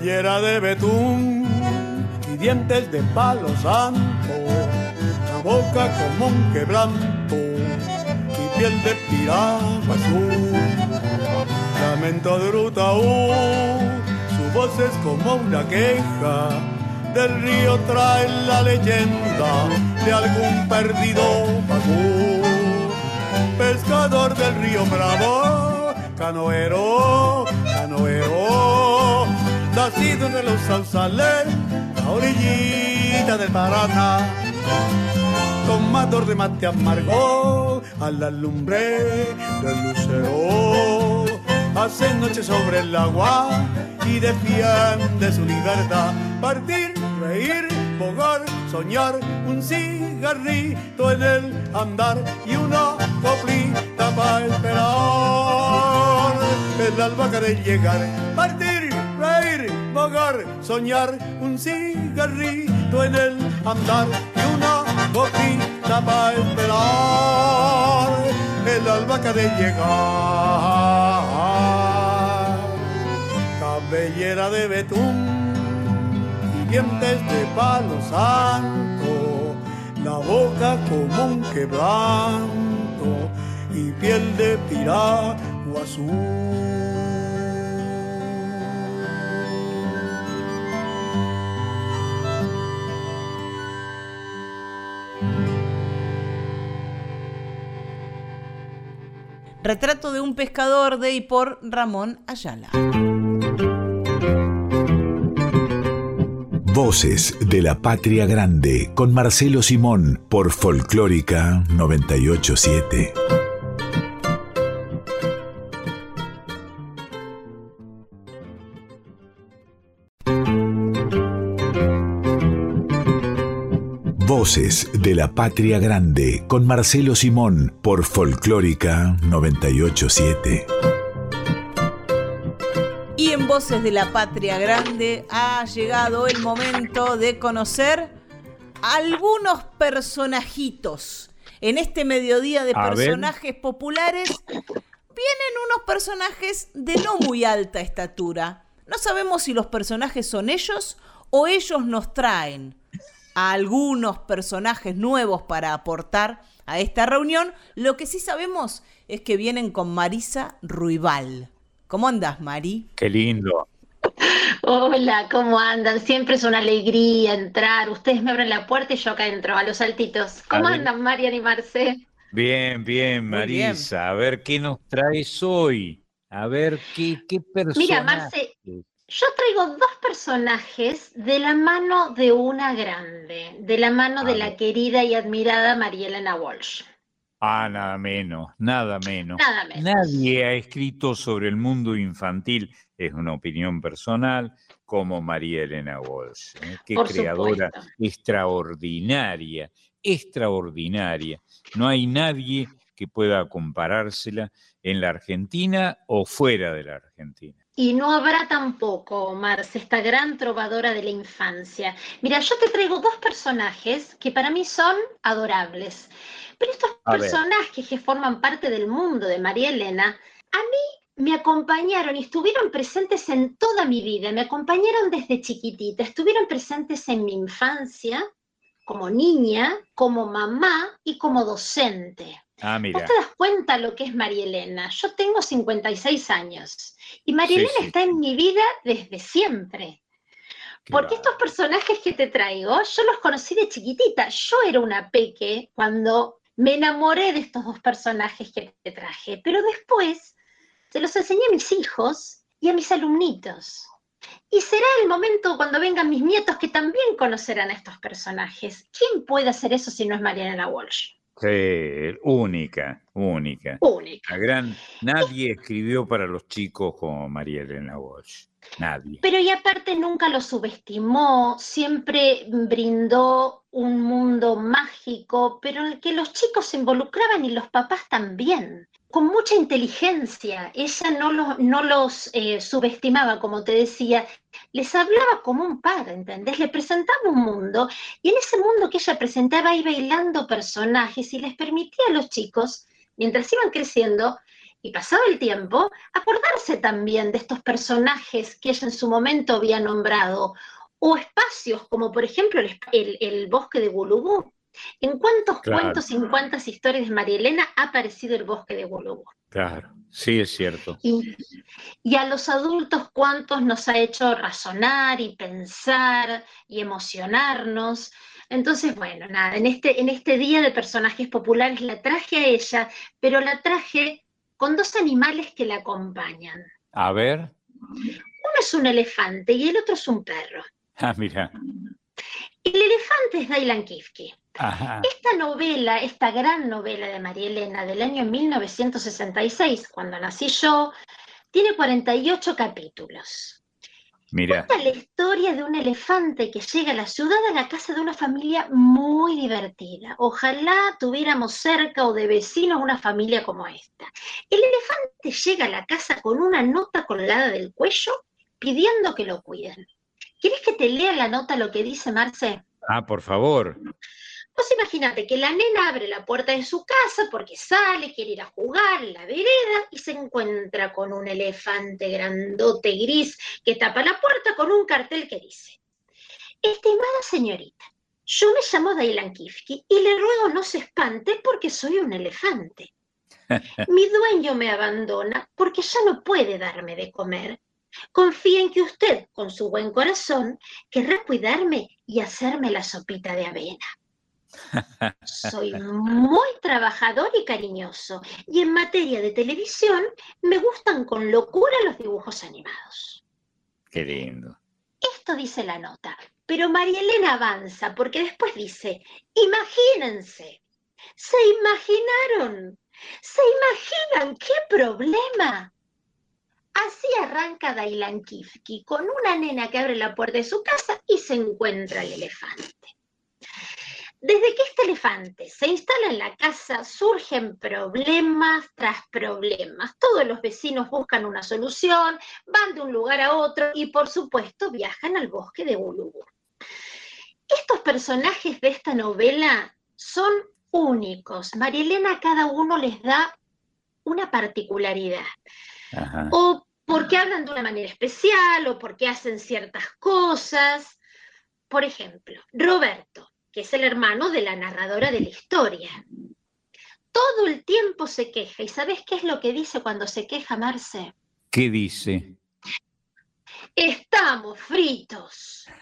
Cabellera de betún y dientes de palo santo, la boca como un quebranto y piel de piragua azul. Lamento de Brutaú, su voz es como una queja, del río trae la leyenda de algún perdido pacú. Pescador del río Bravo, canoero, canoero, nacido de los sausales, a orillita del Paraná. Tomador de mate amargo, a la lumbre del lucero, hace noche sobre el agua y defiende su libertad. Partir, reír, bogar, soñar, un cigarrito en el andar y una coplita para esperar el albahaca de llegar. Partir, reír, soñar, un cigarrito en el andar y una coplita para esperar el albahaca de llegar. Cabellera de betún y dientes de palo santo, la boca como un quebranto y piel de piragua azul. Retrato de un pescador de y por Ramón Ayala. Voces de la Patria Grande con Marcelo Simón por Folclórica 987. Voces de la Patria Grande con Marcelo Simón por Folclórica 987. Y en Voces de la Patria Grande ha llegado el momento de conocer algunos personajitos. En este mediodía de A ver. personajes populares vienen unos personajes de no muy alta estatura. No sabemos si los personajes son ellos o ellos nos traen a algunos personajes nuevos para aportar a esta reunión. Lo que sí sabemos es que vienen con Marisa Ruibal. ¿Cómo andas, Mari? Qué lindo. Hola, ¿cómo andan? Siempre es una alegría entrar. Ustedes me abren la puerta y yo acá entro a los saltitos. ¿Cómo andan, Marian y Marce? Bien, bien. Marisa. A ver qué nos traes hoy. A ver qué, qué personaje. Mira, Marce, yo traigo dos personajes de la mano de una grande, de la mano de A la querida y admirada María Elena Walsh. Ah, nada menos, nada menos. Nada menos. Nadie ha escrito sobre el mundo infantil, es una opinión personal, como María Elena Walsh. ¿eh? Qué Por creadora supuesto. extraordinaria, extraordinaria. No hay nadie que pueda comparársela en la Argentina o fuera de la Argentina. Y no habrá tampoco, Marce, esta gran trovadora de la infancia. Mira, yo te traigo dos personajes que para mí son adorables. Pero estos personajes que forman parte del mundo de María Elena, a mí me acompañaron y estuvieron presentes en toda mi vida, me acompañaron desde chiquitita, estuvieron presentes en mi infancia, como niña, como mamá y como docente. Ah, mira. ¿Vos te das cuenta lo que es María Elena? Yo tengo 56 años y María Elena está en mi vida desde siempre. Porque estos personajes que te traigo, yo los conocí de chiquitita. Yo era una peque cuando me enamoré de estos dos personajes que te traje, pero después se los enseñé a mis hijos y a mis alumnitos. Y será el momento cuando vengan mis nietos que también conocerán a estos personajes. ¿Quién puede hacer eso si no es Mariana Walsh? Sí, única, única. Única. gran, nadie escribió para los chicos como María Elena Walsh. Nadie. Pero y aparte nunca lo subestimó, siempre brindó un mundo mágico, pero en el que los chicos se involucraban y los papás también con mucha inteligencia. Ella no los, eh, subestimaba, como te decía, les hablaba como un padre, ¿entendés? Le presentaba un mundo y en ese mundo que ella presentaba iba bailando personajes y les permitía a los chicos, mientras iban creciendo y pasaba el tiempo, acordarse también de estos personajes que ella en su momento había nombrado, o espacios como por ejemplo el, el bosque de Gulubú, ¿En cuántos cuentos y en cuántas historias de María Elena ha aparecido el bosque de Bolobo? Claro, sí es cierto. Y, y, a los adultos, ¿cuántos nos ha hecho razonar y pensar y emocionarnos? Entonces, bueno, nada, en este, en este día de personajes populares la traje a ella, pero la traje con dos animales que la acompañan. A ver. Uno es un elefante y el otro es un perro. Ah, mira. El elefante es Dailan Kifke. Esta novela, esta gran novela de María Elena del año 1966, cuando nací yo, tiene 48 capítulos. Mira. Cuenta la historia de un elefante que llega a la ciudad a la casa de una familia muy divertida. Ojalá tuviéramos cerca o de vecinos una familia como esta. El elefante llega a la casa con una nota colgada del cuello pidiendo que lo cuiden. ¿Quieres que te lea la nota lo que dice Marce? Ah, por favor. Pues imagínate que la nena abre la puerta de su casa porque sale, quiere ir a jugar en la vereda y se encuentra con un elefante grandote gris que tapa la puerta con un cartel que dice, Estimada señorita, yo me llamo Dailan Kifki y le ruego no se espante porque soy un elefante. Mi dueño me abandona porque ya no puede darme de comer. Confía en que usted, con su buen corazón, querrá cuidarme y hacerme la sopita de avena. Soy muy trabajador y cariñoso y en materia de televisión me gustan con locura los dibujos animados. Qué lindo. Esto dice la nota, pero María Elena avanza porque después dice, imagínense, se imaginaron, se imaginan qué problema. Así arranca Dailan Kifki con una nena que abre la puerta de su casa y se encuentra el elefante. Desde que este elefante se instala en la casa, surgen problemas tras problemas. Todos los vecinos buscan una solución, van de un lugar a otro y, por supuesto, viajan al bosque de Ulubur. Estos personajes de esta novela son únicos. María Elena a cada uno les da una particularidad. O porque hablan de una manera especial, o porque hacen ciertas cosas. Por ejemplo, Roberto que es el hermano de la narradora de la historia. Todo el tiempo se queja. ¿Y sabes qué es lo que dice cuando se queja Marce? ¿Qué dice? Estamos fritos.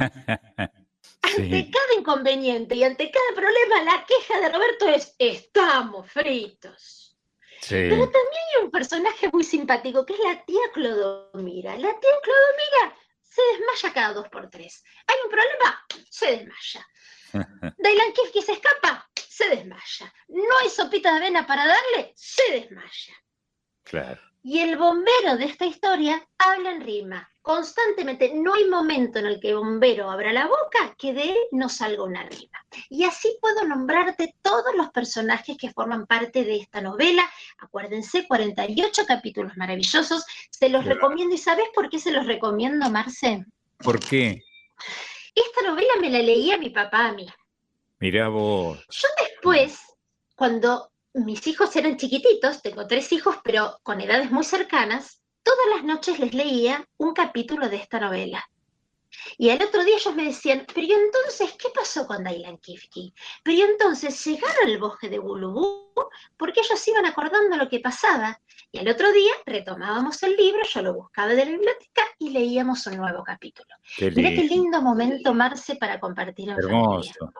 Ante cada inconveniente y ante cada problema, la queja de Roberto es estamos fritos. Pero también hay un personaje muy simpático que es la tía Clodomira. La tía Clodomira se desmaya cada dos por tres. Hay un problema, se desmaya. Dailan que se escapa, se desmaya. No hay sopita de avena para darle, se desmaya. Claro. Y el bombero de esta historia habla en rima, constantemente. No hay momento en el que el bombero abra la boca que de él no salga una rima. Y así puedo nombrarte todos los personajes que forman parte de esta novela. Acuérdense, 48 capítulos maravillosos. Se los recomiendo. ¿Y sabes por qué se los recomiendo, Marce? ¿Por qué? Esta novela me la leía mi papá a mí. Mirá vos. Yo después, cuando mis hijos eran chiquititos, tengo tres hijos, pero con edades muy cercanas, todas las noches les leía un capítulo de esta novela. Y al otro día ellos me decían, pero ¿y entonces qué pasó con Dailan Kifki? Pero ¿y entonces llegaron al bosque de Bulubú? Porque ellos iban acordando lo que pasaba. Y al otro día retomábamos el libro, yo lo buscaba de la biblioteca y leíamos un nuevo capítulo. Mira qué lindo momento, Marce, para compartir Hermoso.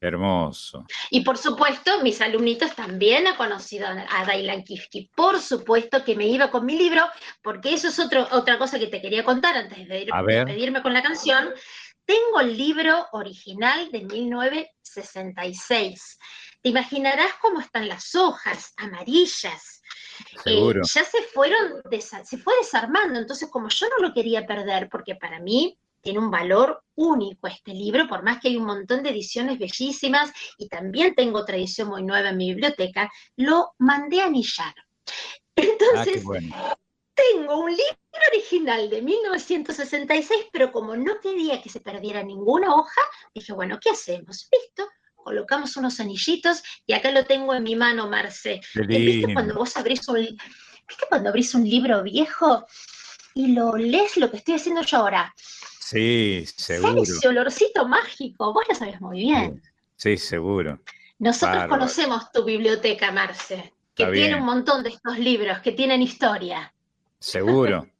Hermoso. Y por supuesto, mis alumnitos también han conocido a Dailan Kifki. Por supuesto que me iba con mi libro, porque eso es otro, otra cosa que te quería contar antes de, ir, con la canción. Tengo el libro original de 1966. Te imaginarás cómo están las hojas amarillas. Eh, ya se fueron, se fue desarmando. Entonces, como yo no lo quería perder, porque para mí tiene un valor único este libro, por más que hay un montón de ediciones bellísimas y también tengo otra edición muy nueva en mi biblioteca, lo mandé a anillar. Entonces, ah, tengo un libro original de 1966, pero como no quería que se perdiera ninguna hoja, dije, bueno, ¿qué hacemos? Listo, colocamos unos anillitos y acá lo tengo en mi mano, Marce. ¿Viste cuando vos abrís un, ¿viste cuando abrís un libro viejo y lo lees lo que estoy haciendo yo ahora? Sí, seguro. ese olorcito mágico, vos lo sabés muy bien. Sí, seguro. Nosotros conocemos tu biblioteca, Marce, que tiene un montón de estos libros que tienen historia. Seguro.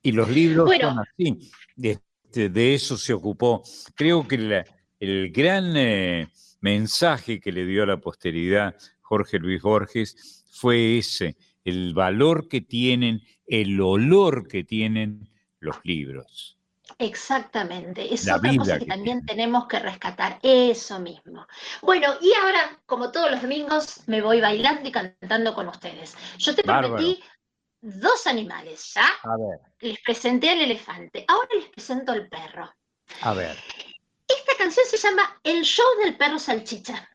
Y los libros son así. Este, de, eso se ocupó. Creo que el gran eh, mensaje que le dio a la posteridad Jorge Luis Borges fue ese, el valor que tienen, el olor que tienen los libros. Exactamente, es otra cosa que, también tenemos que rescatar, eso mismo. Bueno, y ahora, como todos los domingos, me voy bailando y cantando con ustedes. Yo te prometí dos animales, ¿ya? A ver. Les presenté al elefante, ahora les presento al perro. A ver. Esta canción se llama El show del perro salchicha.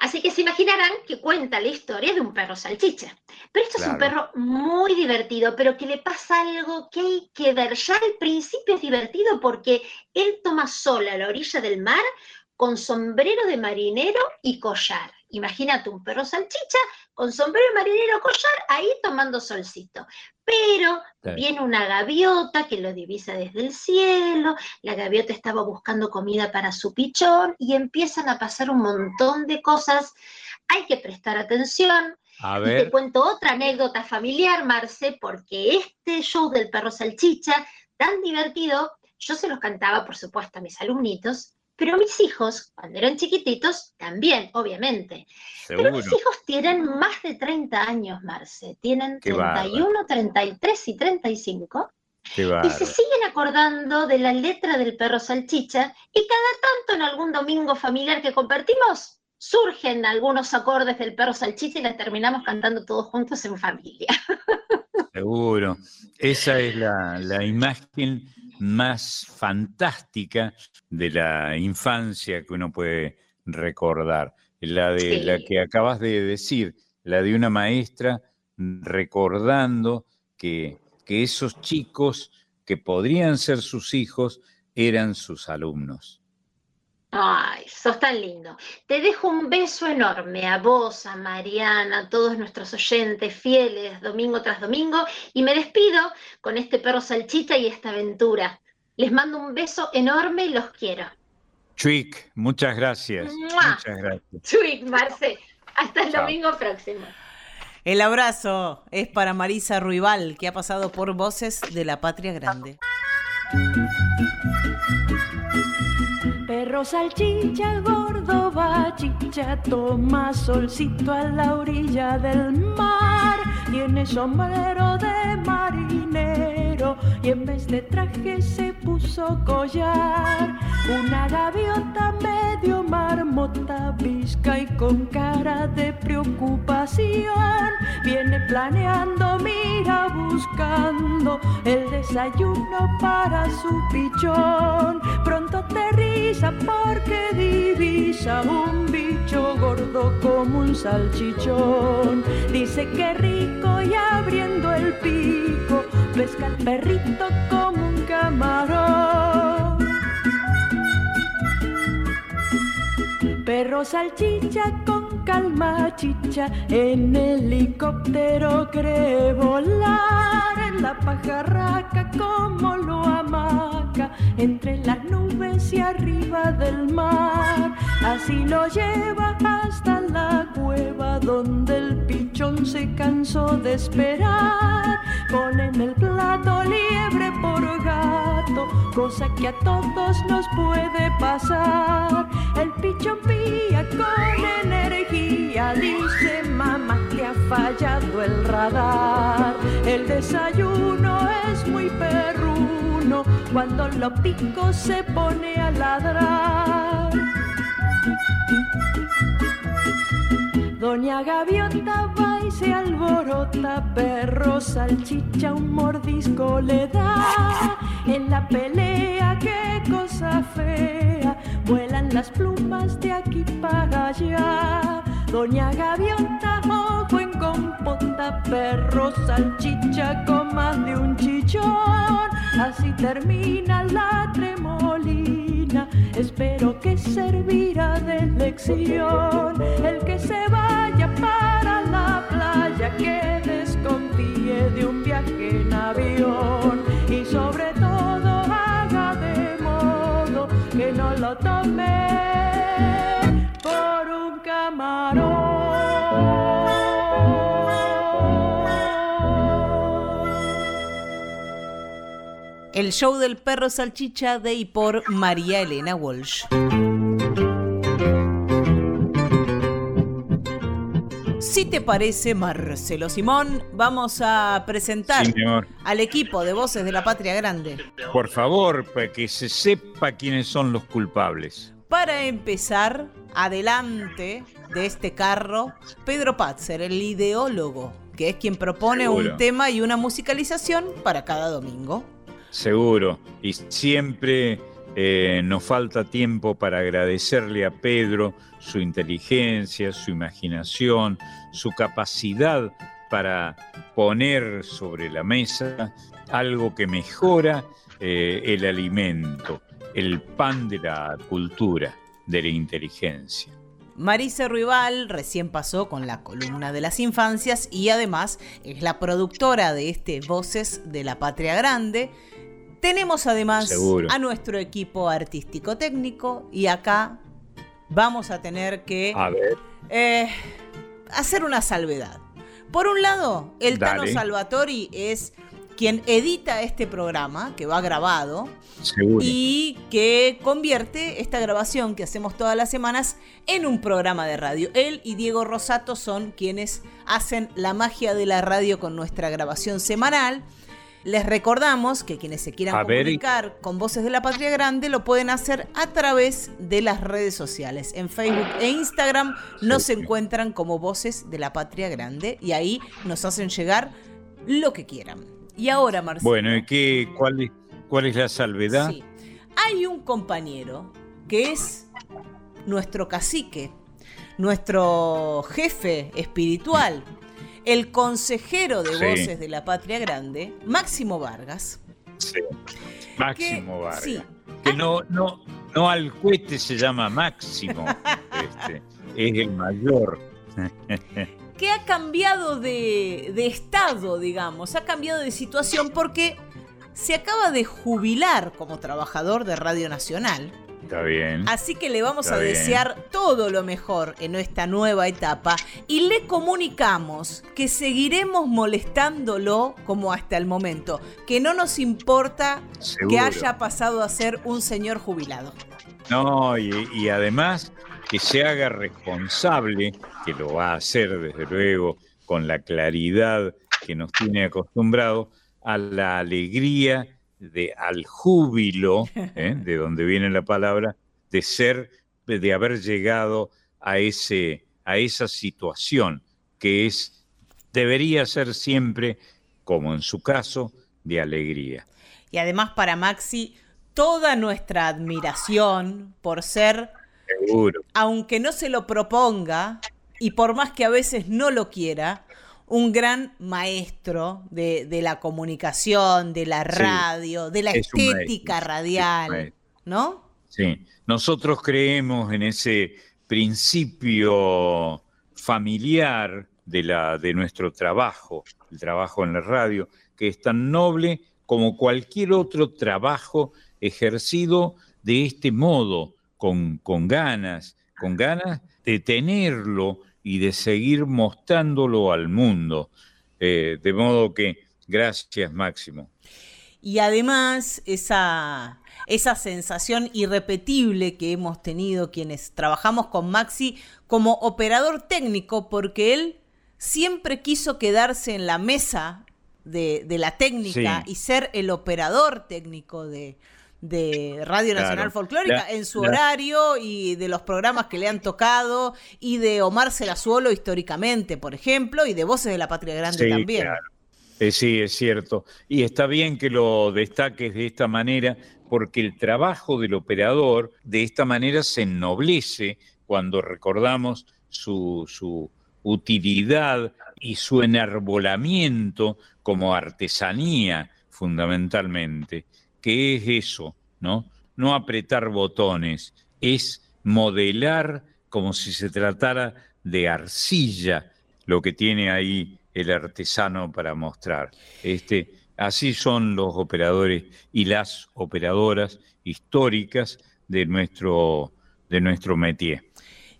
Así que se imaginarán que cuenta la historia de un perro salchicha. Pero esto es un perro muy divertido, pero que le pasa algo que hay que ver. Ya al principio es divertido porque él toma sol a la orilla del mar con sombrero de marinero y collar. Imagínate un perro salchicha con sombrero marinero collar ahí tomando solcito. Pero viene una gaviota que lo divisa desde el cielo, la gaviota estaba buscando comida para su pichón y empiezan a pasar un montón de cosas. Hay que prestar atención. A ver. te cuento otra anécdota familiar, Marce, porque este show del perro salchicha, tan divertido, yo se los cantaba, por supuesto, a mis alumnitos, pero mis hijos, cuando eran chiquititos, también, obviamente. Pero mis hijos tienen más de 30 años, Marce. Tienen 31, 33 y 35. y se siguen acordando de la letra del perro salchicha y cada tanto en algún domingo familiar que compartimos surgen algunos acordes del perro salchicha y la terminamos cantando todos juntos en familia. Seguro. Esa es la, la imagen más fantástica de la infancia que uno puede recordar. La de la que acabas de decir, la de una maestra recordando que, que esos chicos que podrían ser sus hijos eran sus alumnos. Ay, sos tan lindo. Te dejo un beso enorme a vos, a Mariana, a todos nuestros oyentes fieles, domingo tras domingo, y me despido con este perro salchita y esta aventura. Les mando un beso enorme y los quiero. Chuic, muchas gracias. Muchas gracias. Chuic, Marce. Hasta el domingo próximo. El abrazo es para Marisa Ruibal, que ha pasado por Voces de la Patria Grande. Perro salchicha, gordo bachicha, toma solcito a la orilla del mar tiene sombrero de marinero y en vez de traje se puso collar. Una gaviota medio marmota, visca y con cara de preocupación. Viene planeando, mira buscando el desayuno para su pichón. Aterriza porque divisa un bicho gordo como un salchichón. Dice que rico y abriendo el pico, pesca al perrito como un camarón. Perro salchicha con calma chicha, en helicóptero cree volar, en la pajarraca como lo amaca, entre las nubes y arriba del mar. Así lo lleva hasta la cueva donde el pichón se cansó de esperar. Pone en el plato liebre por gato, cosa que a todos nos puede pasar. El pichón pía con energía, dice mamá que ha fallado el radar. El desayuno es muy perruno, cuando lo pico se pone a ladrar. Doña Gaviota va y se alborota, perro salchicha un mordisco le da. En la pelea, qué cosa fea, vuelan las plumas de aquí para allá. Doña Gaviota, ojo en compota, perro salchicha con más de un chichón. Así termina la tremolina, espero que servirá de lección. El que se vaya para la playa, que desconfíe de un viaje en avión. El show del perro salchicha de y por María Elena Walsh. Si te parece, Marcelo Simón, vamos a presentar Sí, al equipo de Voces de la Patria Grande. Por favor, para que se sepa quiénes son los culpables. Para empezar, adelante de este carro, Pedro Patzer, el ideólogo, que es quien propone Seguro. un tema y una musicalización para cada domingo. Seguro. Y siempre eh, nos falta tiempo para agradecerle a Pedro su inteligencia, su imaginación, su capacidad para poner sobre la mesa algo que mejora eh, el alimento, el pan de la cultura, de la inteligencia. Marisa Ruibal recién pasó con la columna de las infancias y además es la productora de este Voces de la Patria Grande. Tenemos además Seguro. a nuestro equipo artístico técnico y acá vamos a tener que A ver, eh, hacer una salvedad. Por un lado, el Tano Dale. Salvatori es quien edita este programa, que va grabado, seguro. y que convierte esta grabación que hacemos todas las semanas en un programa de radio. Él y Diego Rosato son quienes hacen la magia de la radio con nuestra grabación semanal. Les recordamos que quienes se quieran A ver, comunicar con Voces de la Patria Grande lo pueden hacer a través de las redes sociales. En Facebook e Instagram nos encuentran como Voces de la Patria Grande y ahí nos hacen llegar lo que quieran. Y ahora, Marcelo. Bueno, ¿y qué, cuál, es, cuál es la salvedad? Sí. Hay un compañero que es nuestro cacique, nuestro jefe espiritual, el consejero de Sí. voces de la Patria Grande, Máximo Vargas. Sí. Máximo Que- Vargas. sí. Que no, no, no al cohete se llama Máximo. este, es el mayor. que ha cambiado de, de estado, digamos, ha cambiado de situación porque se acaba de jubilar como trabajador de Radio Nacional. Está bien. Así que le vamos Está a bien. desear todo lo mejor en esta nueva etapa y le comunicamos que seguiremos molestándolo como hasta el momento, que no nos importa que haya pasado a ser un señor jubilado. No, y, y además que se haga responsable, que lo va a hacer desde luego, con la claridad que nos tiene acostumbrado a la alegría, de, al júbilo, ¿eh? de donde viene la palabra, de ser, de haber llegado a, ese, a esa situación que es, debería ser siempre, como en su caso, de alegría. Y además para Maxi, toda nuestra admiración por ser, Seguro. aunque no se lo proponga, y por más que a veces no lo quiera, un gran maestro de, de la comunicación, de la radio, de la es estética maestro, radial. ¿no? Sí, nosotros creemos en ese principio familiar de, la, de nuestro trabajo, el trabajo en la radio, que es tan noble como cualquier otro trabajo ejercido de este modo, con, con ganas, con ganas de tenerlo y de seguir mostrándolo al mundo. Eh, de modo que, gracias Máximo. Y además esa, esa sensación irrepetible que hemos tenido quienes trabajamos con Maxi como operador técnico, porque él siempre quiso quedarse en la mesa de, de la técnica Sí. y ser el operador técnico de, de Radio Claro. Nacional Folclórica La- en su la- horario y de los programas que le han tocado y de Omar Serazuolo históricamente, por ejemplo, y de Voces de la Patria Grande Sí, también. claro. Eh, sí, es cierto. Y está bien que lo destaques de esta manera, porque el trabajo del operador de esta manera se ennoblece cuando recordamos su, su utilidad y su enarbolamiento como artesanía, fundamentalmente, que es eso, ¿no? No apretar botones, es modelar como si se tratara de arcilla lo que tiene ahí el artesano para mostrar. Este, así son los operadores y las operadoras históricas de nuestro, de nuestro métier.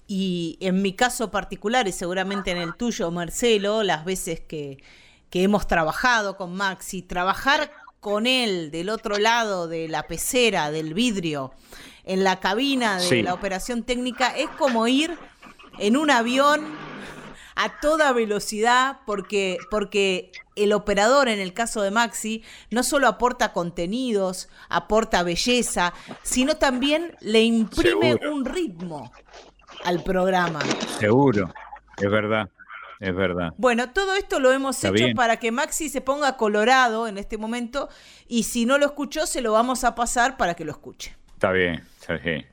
Y en mi caso particular, y seguramente en el tuyo, Marcelo, las veces que, que hemos trabajado con Maxi, trabajar con él del otro lado de la pecera, del vidrio, en la cabina de Sí. la operación técnica, es como ir en un avión a toda velocidad, porque, porque el operador, en el caso de Maxi, no solo aporta contenidos, aporta belleza, sino también le imprime Seguro. un ritmo al programa. Seguro, es verdad, es verdad. Bueno, todo esto lo hemos Está hecho bien. para que Maxi se ponga colorado en este momento y si no lo escuchó, se lo vamos a pasar para que lo escuche. Está bien, está bien.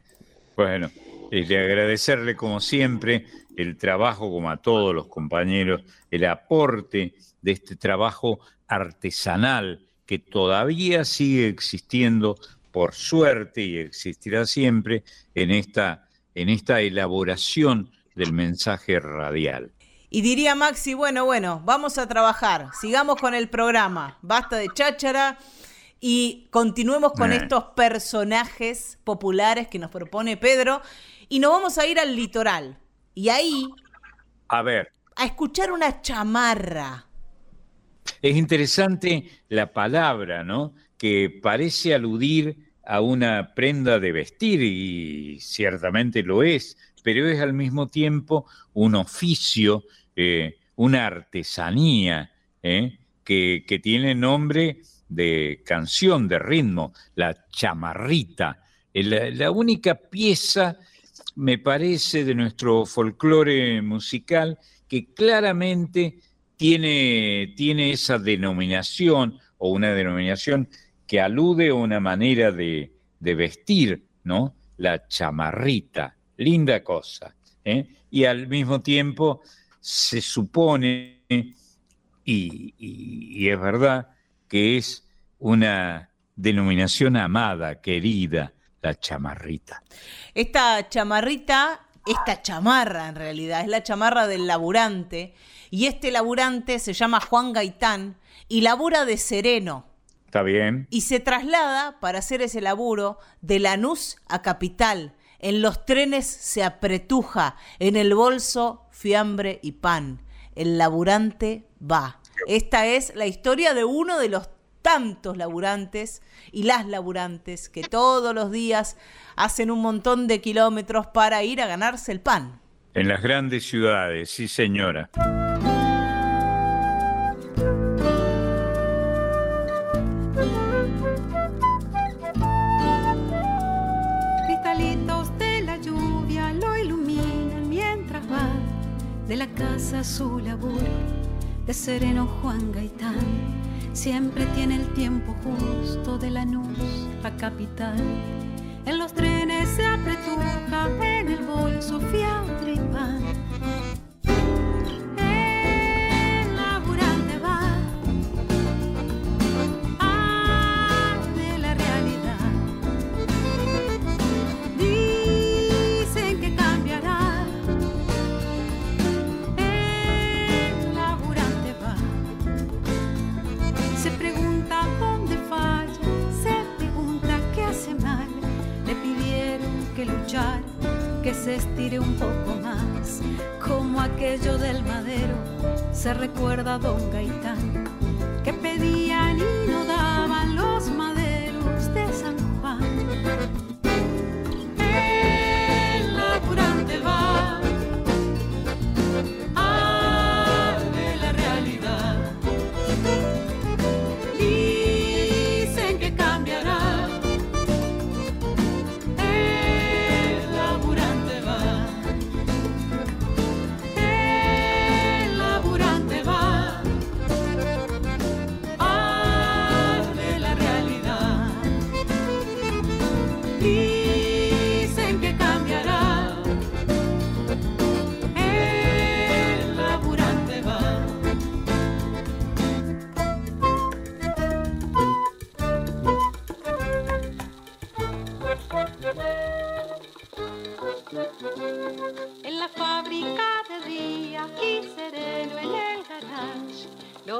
Bueno, y de agradecerle como siempre el trabajo, como a todos los compañeros, el aporte de este trabajo artesanal que todavía sigue existiendo, por suerte, y existirá siempre en esta, en esta elaboración del mensaje radial. Y diría Maxi, bueno, bueno, vamos a trabajar, sigamos con el programa, basta de cháchara y continuemos con Eh. estos personajes populares que nos propone Pedro y nos vamos a ir al litoral y ahí A ver, a escuchar una chamarra. Es interesante la palabra, ¿no? Que parece aludir a una prenda de vestir y ciertamente lo es, pero es al mismo tiempo un oficio, eh, una artesanía, ¿eh? que, tiene nombre de canción, de ritmo, la chamarrita. La, la única pieza, me parece, de nuestro folclore musical que claramente tiene, tiene esa denominación o una denominación que alude a una manera de, de vestir, ¿no? La chamarrita, linda cosa. ¿eh? Y al mismo tiempo se supone, y, y- y es verdad, que es una denominación amada, querida, la chamarrita. Esta chamarrita, esta chamarra en realidad, es la chamarra del laburante. Y este laburante se llama Juan Gaitán y labura de sereno. ¿Está bien? Y se traslada para hacer ese laburo de Lanús a Capital. En los trenes se apretuja, en el bolso fiambre y pan. El laburante va. Esta es la historia de uno de los tantos laburantes y las laburantes que todos los días hacen un montón de kilómetros para ir a ganarse el pan. En las grandes ciudades, sí señora. Su laburo de sereno Juan Gaitán. Siempre tiene el tiempo justo de Lanús a Capital. En los trenes se apretuja, en el bolso fiambre pan. Se estire un poco más. Como aquello del madero, se recuerda a don Gaitán,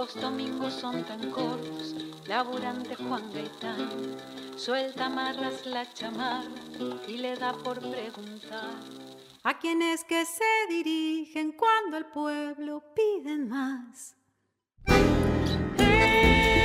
Los domingos son tan cortos, laburante Juan Gaitán. Suelta amarras la chamarra y le da por preguntar. ¿A quién es que se dirigen cuando el pueblo piden más? El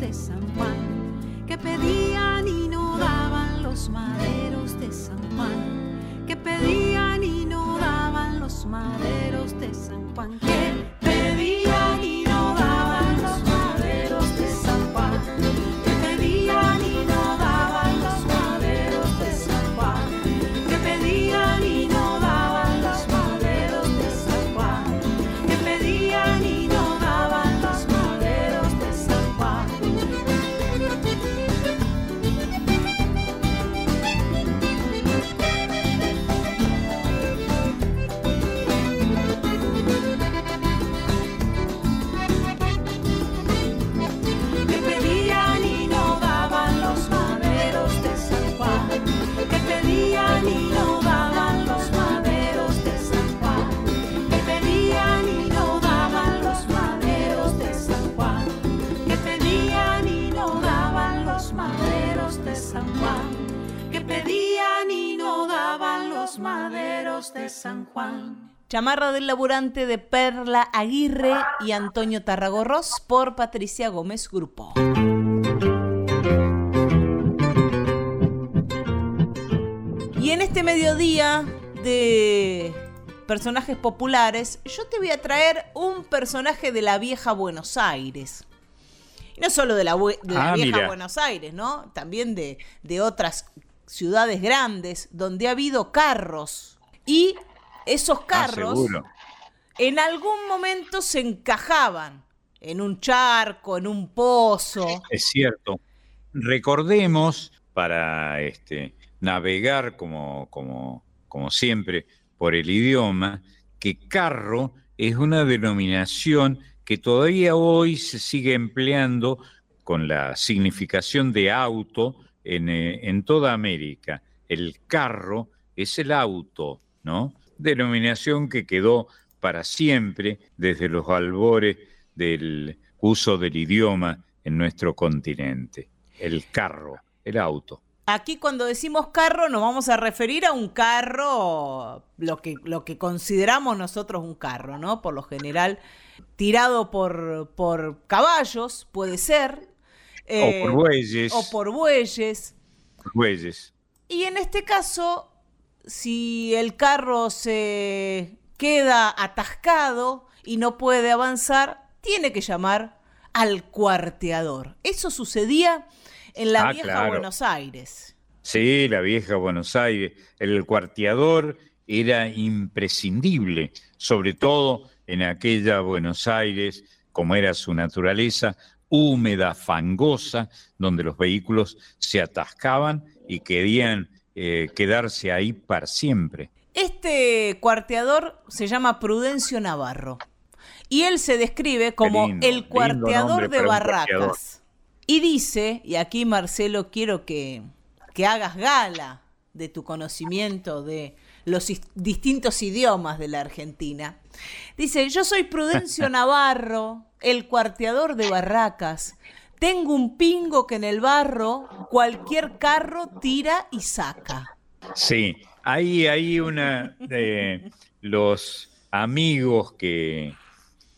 de San Juan, que pedían y no daban los maderos de San Juan, que pedían y no daban los maderos de San Juan, San Juan. Chamarra del laburante de Perla Aguirre y Antonio Tarragorros por Patricia Gómez Grupo. Y en este mediodía de personajes populares, yo te voy a traer un personaje de la vieja Buenos Aires. Y no solo de la, bue- de la Ah, vieja mira. Buenos Aires, ¿no? También de, de otras ciudades grandes donde ha habido carros. Y esos Ah, carros en algún momento se encajaban en un charco, en un pozo. Es cierto. Recordemos, para este, navegar como, como, como siempre por el idioma, que carro es una denominación que todavía hoy se sigue empleando con la significación de auto en, eh, en toda América. El carro es el auto, ¿no? Denominación que quedó para siempre desde los albores del uso del idioma en nuestro continente. El carro, el auto. Aquí cuando decimos carro nos vamos a referir a un carro, lo que, lo que consideramos nosotros un carro, ¿no? Por lo general, tirado por, por caballos, puede ser. o por bueyes. O por bueyes. Bueyes. Y en este caso, si el carro se queda atascado y no puede avanzar, tiene que llamar al cuarteador. Eso sucedía en la Ah, vieja claro. Buenos Aires. Sí, la vieja Buenos Aires. El cuarteador era imprescindible, sobre todo en aquella Buenos Aires, como era su naturaleza, húmeda, fangosa, donde los vehículos se atascaban y querían eh, quedarse ahí para siempre. Este cuarteador se llama Prudencio Navarro y él se describe como lindo, el cuarteador de barracas. cuarteador. Y dice, y aquí Marcelo quiero que, que hagas gala de tu conocimiento de los is- distintos idiomas de la Argentina. Dice, yo soy Prudencio Navarro, el cuarteador de barracas. Tengo un pingo que en el barro cualquier carro tira y saca. Sí, hay, hay una de los amigos que,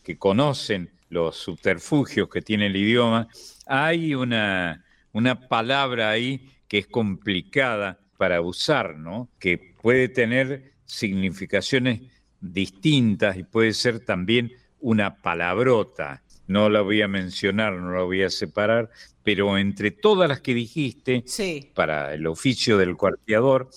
que conocen los subterfugios que tiene el idioma, hay una, una palabra ahí que es complicada para usar, ¿no? Que puede tener significaciones distintas y puede ser también una palabrota. No la voy a mencionar, no la voy a separar, pero entre todas las que dijiste, Sí. para el oficio del cuarteador,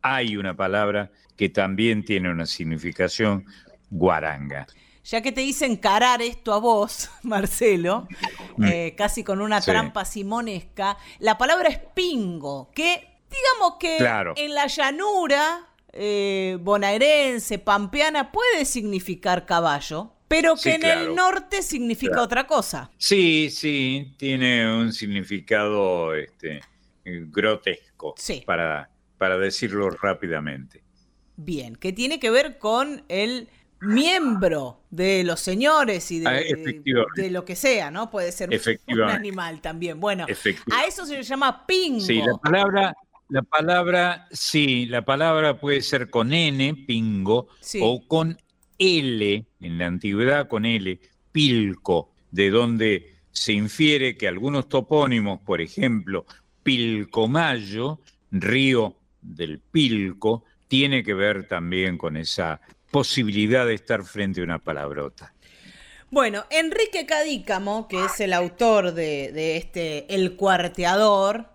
hay una palabra que también tiene una significación guaranga. Ya que te hice encarar esto a vos, Marcelo, Mm. eh, casi con una Sí. trampa simonesca, la palabra es pingo, que digamos que Claro. en la llanura eh, bonaerense, pampeana, puede significar caballo, pero que Sí, en claro. el norte significa Claro. otra cosa. Sí, sí, tiene un significado este, grotesco, para, para decirlo rápidamente. Bien, que tiene que ver con el miembro de los señores y de, Ah, de lo que sea, ¿no? Puede ser un animal también. Bueno, a eso se le llama pingo. Sí, la palabra, la palabra, sí, la palabra puede ser con N, pingo, Sí. o con L, en la antigüedad con L, pilco, de donde se infiere que algunos topónimos, por ejemplo, Pilcomayo, río del Pilco, tiene que ver también con esa posibilidad de estar frente a una palabrota. Bueno, Enrique Cadícamo, que es el autor de, de este El Cuarteador,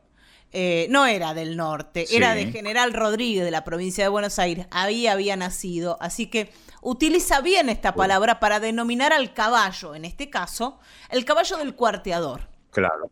eh, no era del norte, Sí. era de General Rodríguez de la provincia de Buenos Aires, ahí había nacido, así que utiliza bien esta palabra para denominar al caballo, en este caso, el caballo del cuarteador. Claro.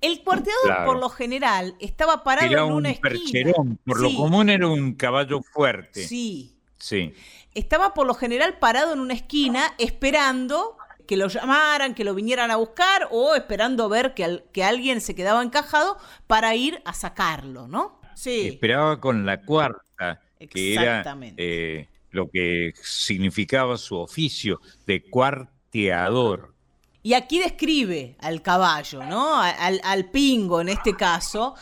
El cuarteador, Claro. por lo general, estaba parado Era en un una esquina. percherón, por lo común era un caballo fuerte. Sí, Sí. estaba por lo general parado en una esquina esperando que lo llamaran, que lo vinieran a buscar o esperando ver que, al- que alguien se quedaba encajado para ir a sacarlo, ¿no? Sí. Esperaba con la cuarta, que era Exactamente. eh, lo que significaba su oficio de cuarteador. Y aquí describe al caballo, ¿no? Al, al pingo en este caso.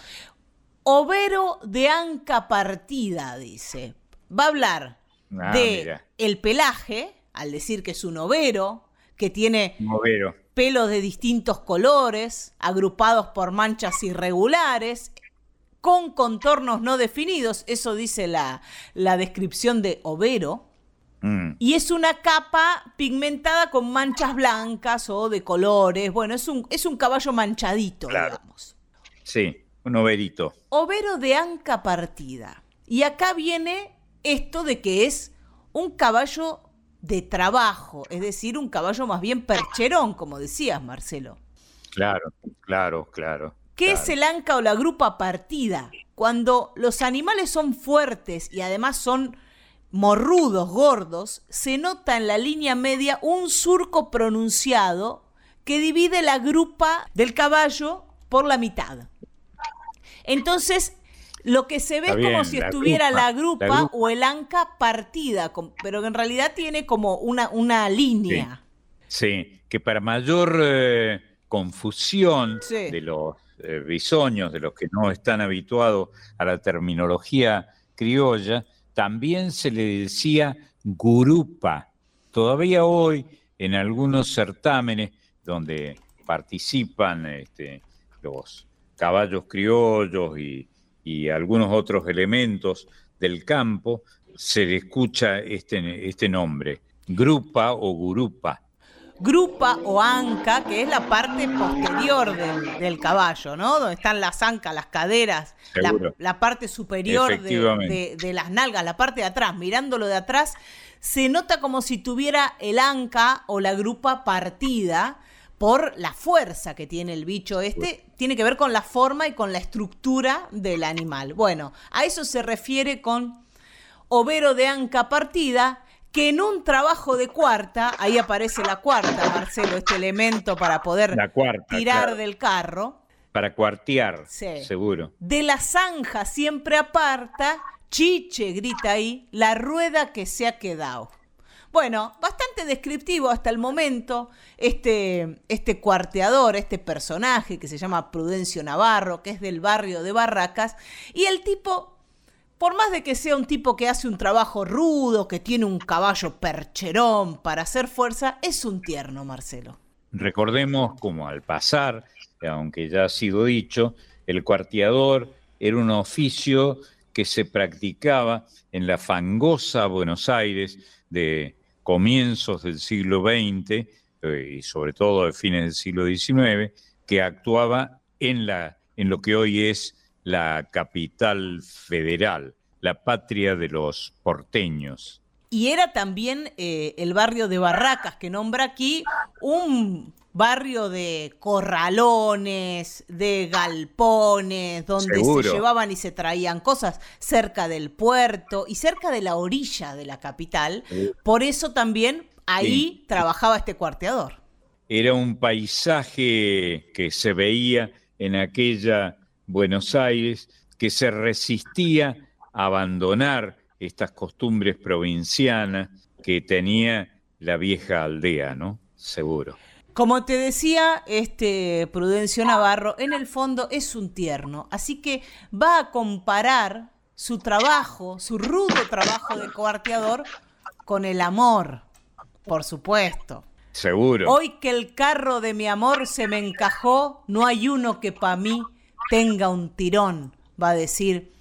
Overo de anca partida, dice. Va a hablar Ah, de mira. el pelaje, al decir que es un overo, que tiene pelos de distintos colores, agrupados por manchas irregulares, con contornos no definidos, eso dice la, la descripción de overo, Mm, y es una capa pigmentada con manchas blancas o de colores, bueno, es un, es un caballo manchadito, digamos. Sí, un overito. Overo de anca partida. Y acá viene esto de que es un caballo de trabajo, es decir, un caballo más bien percherón, como decías, Marcelo. Claro, claro, claro. ¿Qué es el anca o la grupa partida? Cuando los animales son fuertes y además son morrudos, gordos, se nota en la línea media un surco pronunciado que divide la grupa del caballo por la mitad. Entonces, lo que se ve es como si estuviera la grupa, o el anca partida, pero en realidad tiene como una, una línea. Sí. que para mayor eh, confusión de los eh, de los que no están habituados a la terminología criolla, también se le decía gurupa. Todavía hoy, en algunos certámenes donde participan este, los caballos criollos y, algunos otros elementos del campo, se le escucha este, este nombre, grupa o gurupa grupa o anca, que es la parte posterior del, caballo, ¿no? Donde están las ancas, las caderas, la, parte superior de, de, las nalgas, la parte de atrás, mirándolo de atrás, se nota como si tuviera el anca o la grupa partida por la fuerza que tiene el bicho este, tiene que ver con la forma y con la estructura del animal. Bueno, a eso se refiere con overo de anca partida que en un trabajo de cuarta, ahí aparece la cuarta, Marcelo, este elemento para poder tirar del carro. Para cuartear, seguro. De la zanja siempre aparta, chiche, grita ahí, la rueda que se ha quedado. Bueno, bastante descriptivo hasta el momento este, este cuarteador, este personaje que se llama Prudencio Navarro, que es del barrio de Barracas, y el tipo por más de que sea un tipo que hace un trabajo rudo, que tiene un caballo percherón para hacer fuerza, es un tierno, Marcelo. Recordemos como al pasar, aunque ya ha sido dicho, el cuarteador era un oficio que se practicaba en la fangosa Buenos Aires de comienzos del siglo XX eh, y sobre todo de fines del siglo XIX, que actuaba en, en lo que hoy es la capital federal, la patria de los porteños. Y era también eh, el barrio de Barracas, que nombra aquí un barrio de corralones, de galpones, donde se llevaban y se traían cosas cerca del puerto y cerca de la orilla de la capital. Por eso también ahí trabajaba este cuarteador. Era un paisaje que se veía en aquella Buenos Aires, que se resistía a abandonar estas costumbres provincianas que tenía la vieja aldea, ¿no? Seguro. Como te decía, este Prudencio Navarro en el fondo es un tierno, así que va a comparar su trabajo, su rudo trabajo de coarteador, con el amor, por supuesto. Seguro. Hoy que el carro de mi amor se me encajó, no hay uno que para mí tenga un tirón, va a decir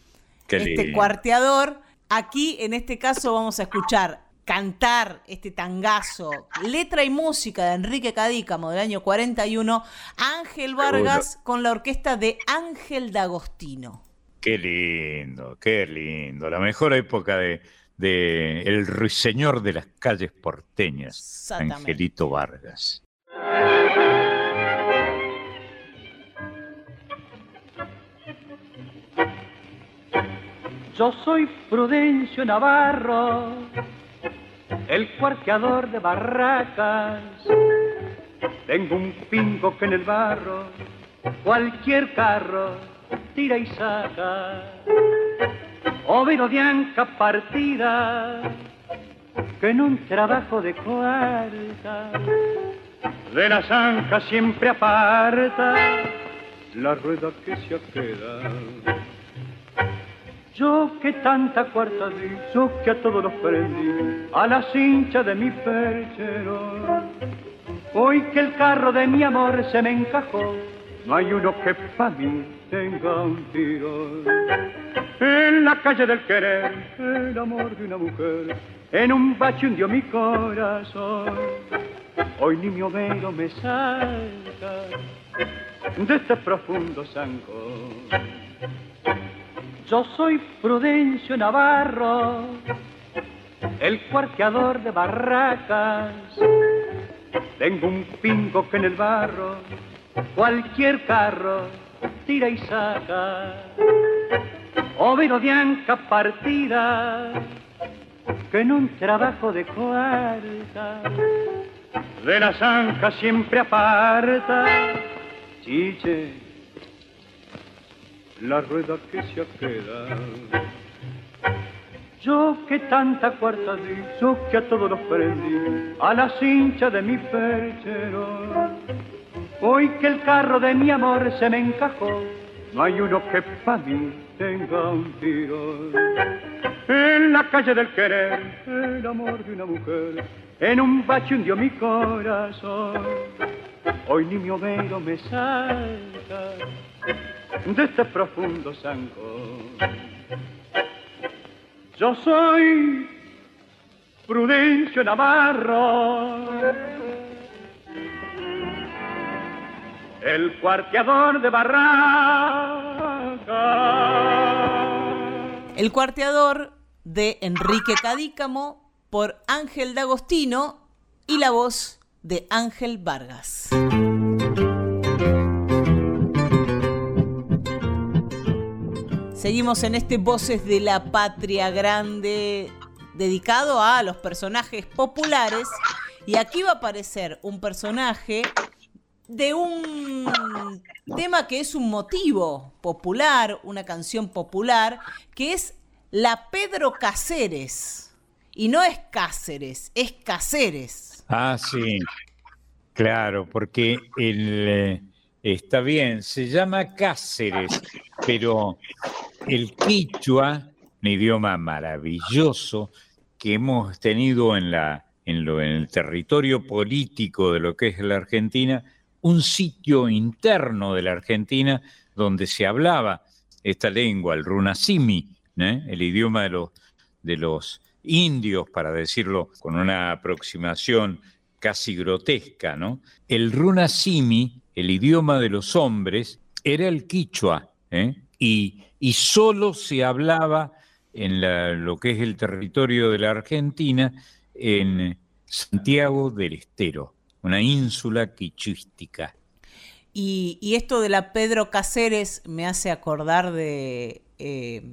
este cuarteador. Aquí, en este caso, vamos a escuchar cantar este tangazo, letra y música de Enrique Cadícamo del año 41, Ángel Vargas con la orquesta de Ángel D'Agostino. Qué lindo, qué lindo. La mejor época de, de El Ruiseñor de las calles porteñas, Angelito Vargas. Yo soy Prudencio Navarro, el cuarteador de barracas. Tengo un pingo que en el barro cualquier carro tira y saca. Overo de anca partida que en un trabajo de cuarta de la zanja siempre aparta la rueda que se queda yo que tanta cuarta di, yo que a todos los prendí, a la cincha de mi perchero. Hoy que el carro de mi amor se me encajó, no hay uno que pa' mí tenga un tiro. En la calle del querer, el amor de una mujer, en un bache hundió mi corazón. Hoy ni mi overo me salta de este profundo zanco yo soy Prudencio Navarro, el cuarteador de barracas. Tengo un pingo que en el barro cualquier carro tira y saca. Overo de anca partida que en un trabajo de cuarta de la zanja siempre aparta. Chiche, la rueda que se queda. Yo que tanta cuarta di, yo que a todos los prendí, a la cincha de mi perchero. Hoy que el carro de mi amor se me encajó, no hay uno que pa' mí tenga un tiro. En la calle del querer, el amor de una mujer, en un bache hundió mi corazón. Hoy ni mi overo me salta de este profundo zancón. Yo soy Prudencio Navarro, el cuarteador de Barranca. El cuarteador de Enrique Cadícamo por Ángel D'Agostino y la voz de Ángel Vargas. Seguimos en este Voces de la Patria Grande dedicado a los personajes populares y aquí va a aparecer un personaje de un tema que es un motivo popular, una canción popular, que es la Pedro Cáceres. Y no es Cáceres, es Cáceres. Ah, sí, claro, porque el, eh, está bien, se llama Cáceres, pero el quichua, un idioma maravilloso que hemos tenido en, la, en, lo, en el territorio político de lo que es la Argentina, un sitio interno de la Argentina donde se hablaba esta lengua, el runasimi, ¿eh? el idioma de los, de los indios, para decirlo con una aproximación casi grotesca, ¿no? El runasimi, el idioma de los hombres, era el quichua, ¿eh? y, y, solo se hablaba en la, lo que es el territorio de la Argentina, en Santiago del Estero, una ínsula quichuística. Y, y, esto de la Pedro Cáceres me hace acordar de... Eh,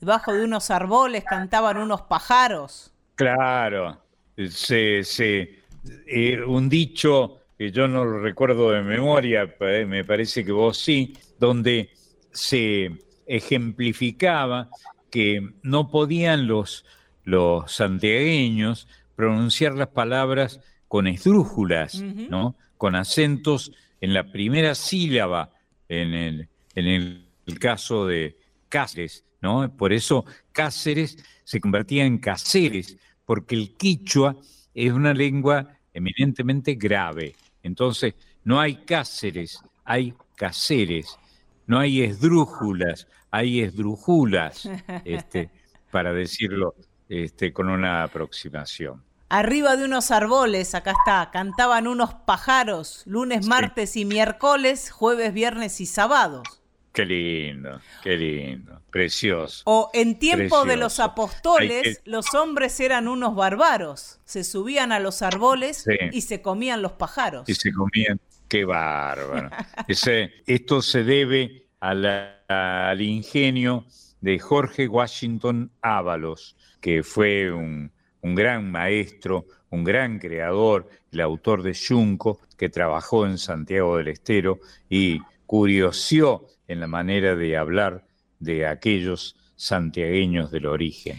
debajo de unos árboles cantaban unos pájaros. Claro, se, se, eh, un dicho que yo no lo recuerdo de memoria, me parece que vos sí, donde se ejemplificaba que no podían los, los santiagueños pronunciar las palabras con esdrújulas, ¿no? con acentos en la primera sílaba, en el, en el caso de Cáceres, ¿no? Por eso Cáceres se convertía en Cáceres, porque el quichua es una lengua eminentemente grave. Entonces, no hay Cáceres, hay Cáceres. No hay esdrújulas, hay esdrújulas, este, para decirlo este, con una aproximación. Arriba de unos árboles, acá está, cantaban unos pájaros, lunes, sí. martes y miércoles, jueves, viernes y sábados. Qué lindo, qué lindo, precioso. O en tiempo precioso. de los apóstoles, que... los hombres eran unos bárbaros, se subían a los árboles sí. y se comían los pájaros. Y se comían, qué bárbaro. Ese, esto se debe a la, a, al ingenio de Jorge Washington Ábalos, que fue un, un gran maestro, un gran creador, el autor de Junco, que trabajó en Santiago del Estero y curiosió en la manera de hablar de aquellos santiagueños del origen.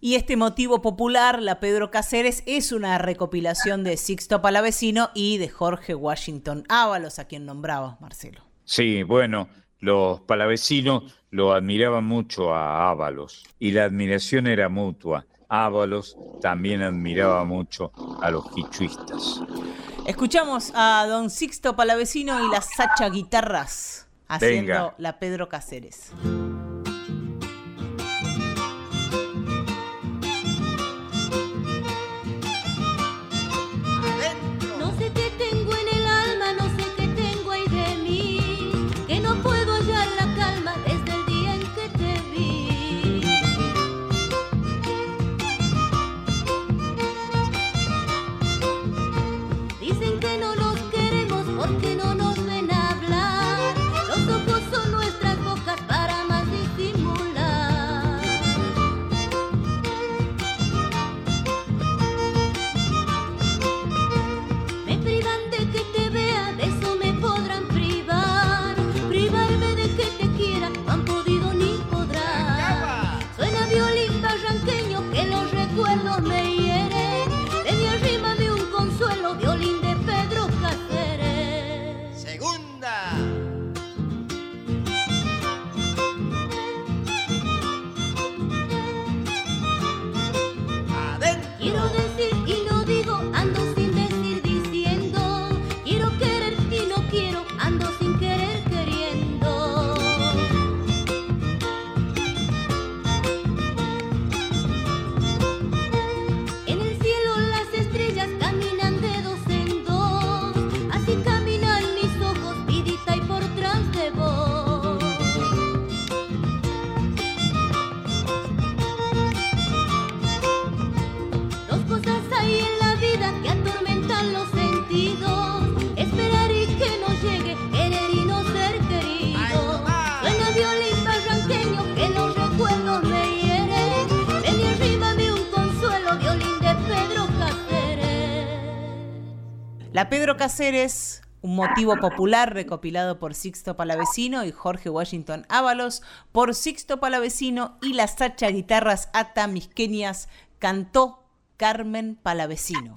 Y este motivo popular, la Pedro Cáceres, es una recopilación de Sixto Palavecino y de Jorge Washington Ábalos, a quien nombraba Marcelo. Sí, bueno, los palavecinos lo admiraban mucho a Ábalos y la admiración era mutua. Ábalos también admiraba mucho a los quichuistas. Escuchamos a don Sixto Palavecino y las Sacha Guitarras haciendo la Pedro Cáceres. Pedro Cáceres, un motivo popular recopilado por Sixto Palavecino y Jorge Washington Ábalos, por Sixto Palavecino y las Sacha Guitarras Atamisqueñas, cantó Carmen Palavecino.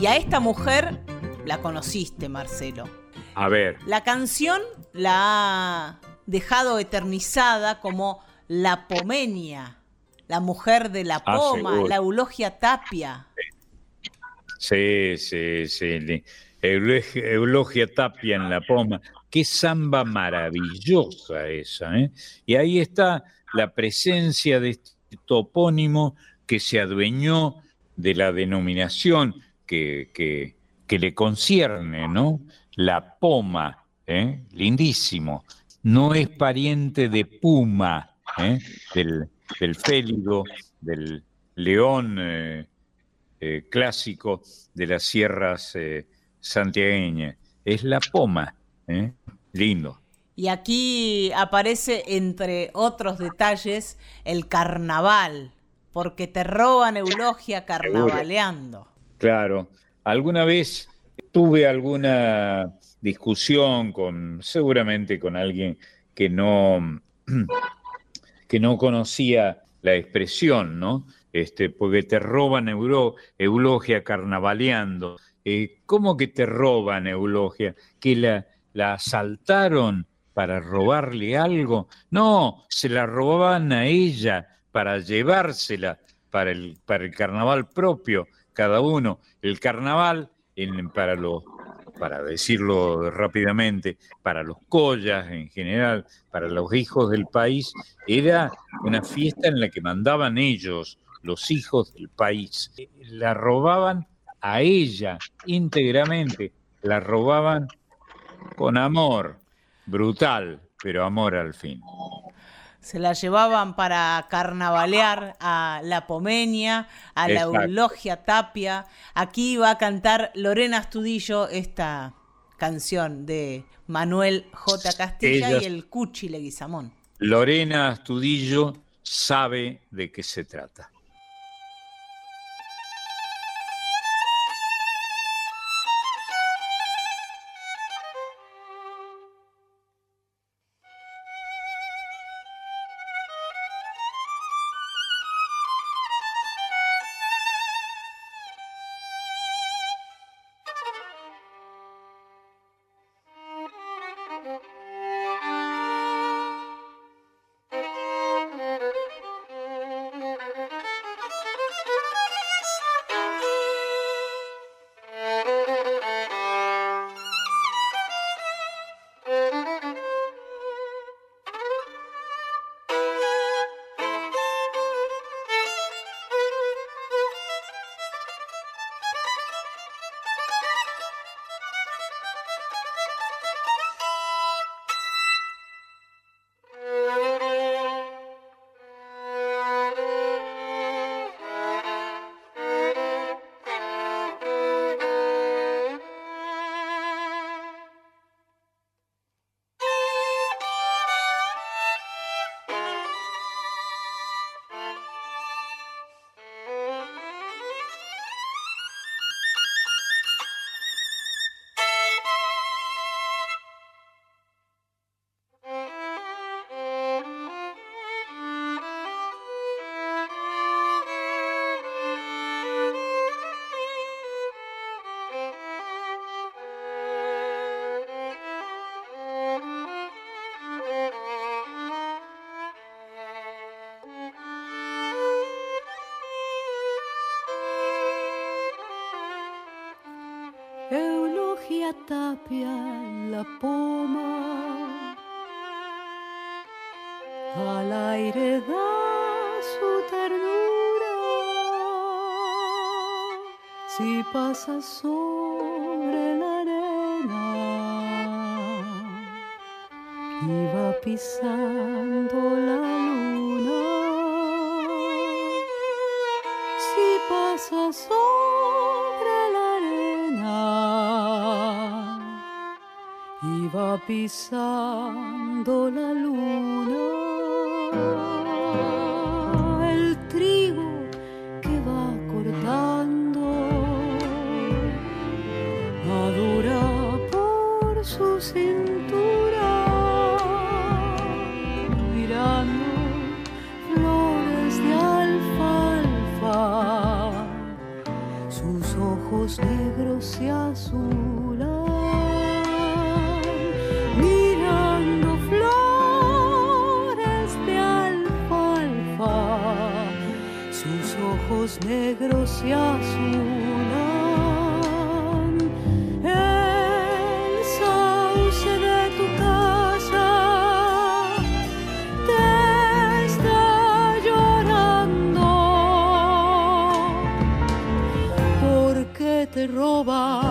Y a esta mujer la conociste, Marcelo. A ver, La canción la ha dejado eternizada como la Pomenia, la mujer de la Ah, poma, la Eulogia Tapia. sí, sí, sí. Eulogia Tapia en la poma. Qué samba maravillosa esa, ¿eh? Y ahí está la presencia de este topónimo que se adueñó de la denominación que, que- que le concierne, ¿no? La poma, ¿eh? Lindísimo. No es pariente de puma, ¿eh? Del, del félido, del león eh, eh, clásico de las sierras eh, santiagueñas. Es la poma. Lindo. Y aquí aparece, entre otros detalles, el carnaval, porque te roban Eulogia carnavaleando. Claro. Alguna vez tuve alguna discusión con, seguramente con alguien que no, que no conocía la expresión, ¿no? Este, porque te roban eulogia carnavaleando. Eh, ¿Cómo que te roban eulogia? ¿Que la, la asaltaron para robarle algo? No, se la robaban a ella para llevársela para el, para el carnaval propio, cada uno. El carnaval, en- para los para decirlo rápidamente, para los collas en general, para los hijos del país, era una fiesta en la que mandaban ellos, los hijos del país. La robaban a ella íntegramente, la robaban con amor, brutal, pero amor al fin. Se la llevaban para carnavalear a la Pomenia, a la. Eulogia Tapia. Aquí va a cantar Lorena Astudillo esta canción de Manuel J. Castilla Ellas- y el Cuchi Leguizamón. Lorena Astudillo sabe de qué se trata. Tapia la poma, al aire da su ternura, si pasa sobre la arena y va pisando la luna, pisando la luna. ojos negros y azulan el sauce de tu casa. Te está llorando porque te roba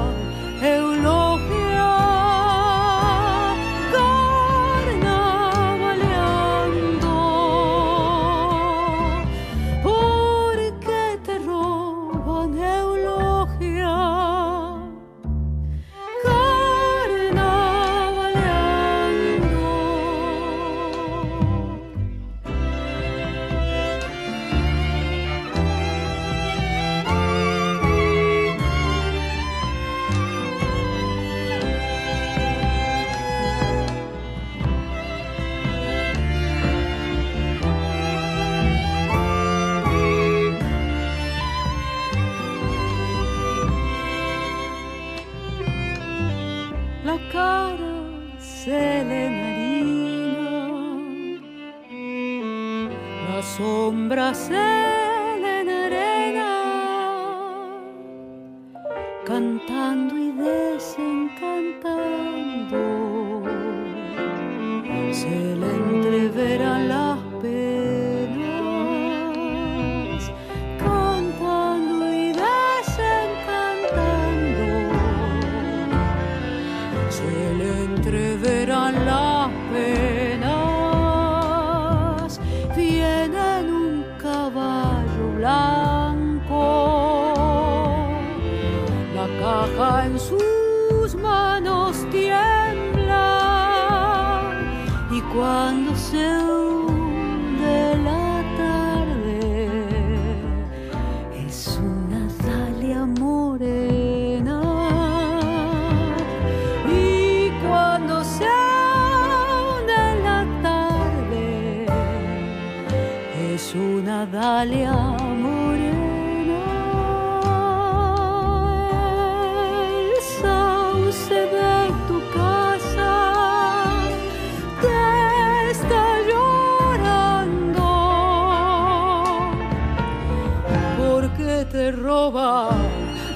te roba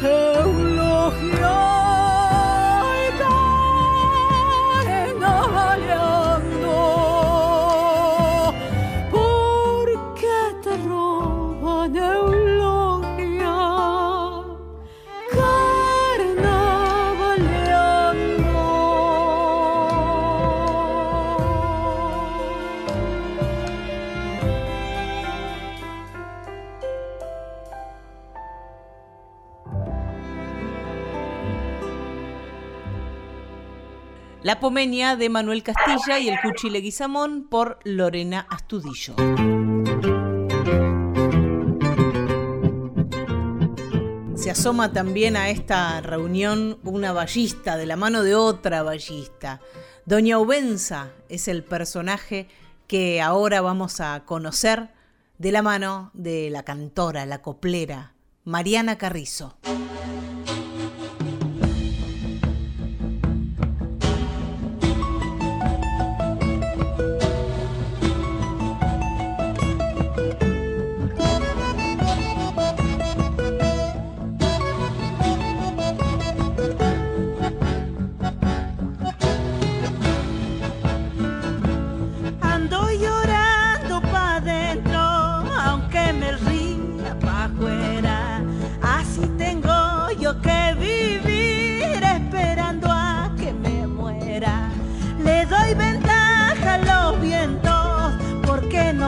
eh. La Pomenia de Manuel Castilla y El Cuchile Guizamón por Lorena Astudillo. Se asoma también a esta reunión una ballista de la mano de otra ballista. Doña Ubenza es el personaje que ahora vamos a conocer de la mano de la cantora, la coplera, Mariana Carrizo.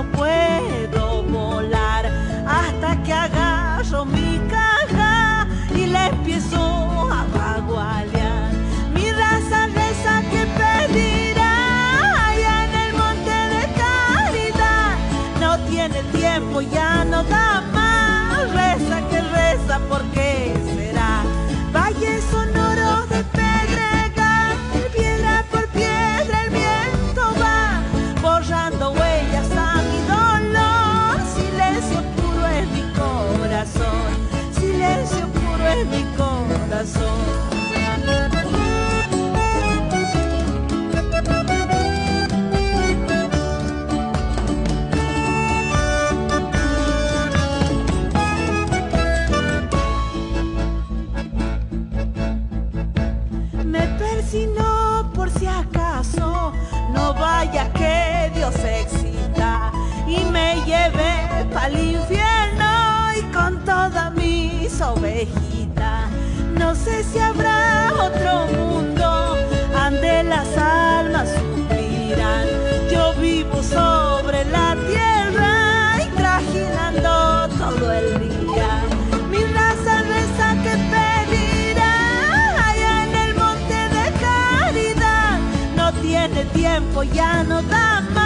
no. sé si habrá otro mundo ande las almas suspiran. Yo vivo sobre la tierra y trajinando todo el día. Mi raza reza que pedirá allá en el monte de caridad. No tiene tiempo, ya no da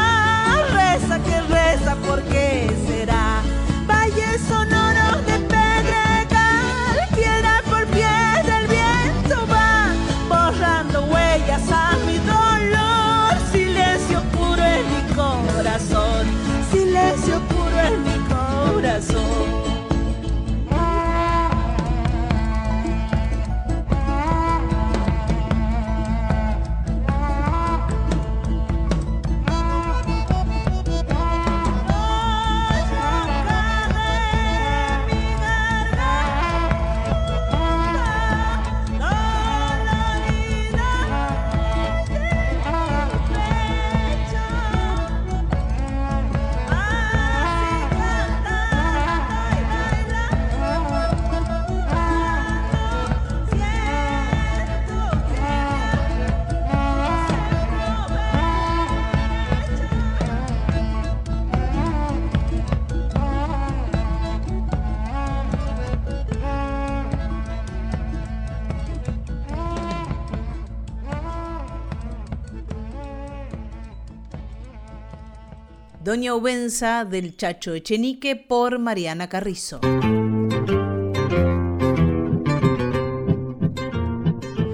Doña Ubenza del Chacho Echenique por Mariana Carrizo.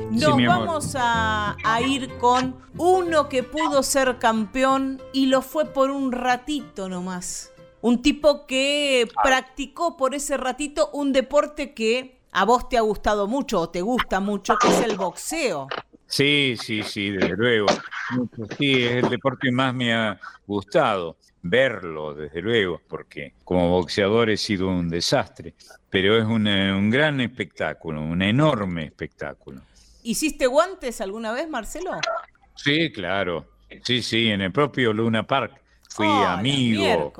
Nos vamos a, a ir con uno que pudo ser campeón y lo fue por un ratito nomás. Un tipo que practicó por ese ratito un deporte que a vos te ha gustado mucho o te gusta mucho, que es el boxeo. Sí, sí, sí, desde luego. Sí, es el deporte que más me ha gustado. Verlo, desde luego, porque como boxeador he sido un desastre, pero es un, un gran espectáculo, un enorme espectáculo. ¿Hiciste guantes alguna vez, Marcelo? Sí, claro. Sí, sí, en el propio Luna Park fui Oh, amigo,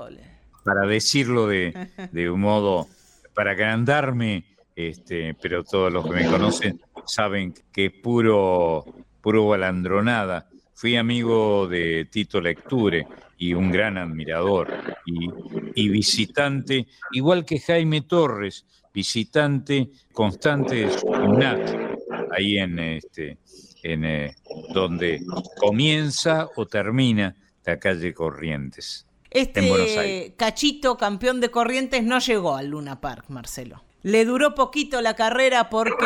para decirlo de, de un modo, para agrandarme, este, pero todos los que me conocen saben que es puro, puro balandronada. Fui amigo de Tito Lecture y un gran admirador y, y visitante, igual que Jaime Torres, visitante constante de su gimnasio, ahí en este, en eh, donde comienza o termina la calle Corrientes. Este cachito campeón de Corrientes no llegó al Luna Park, Marcelo. Le duró poquito la carrera porque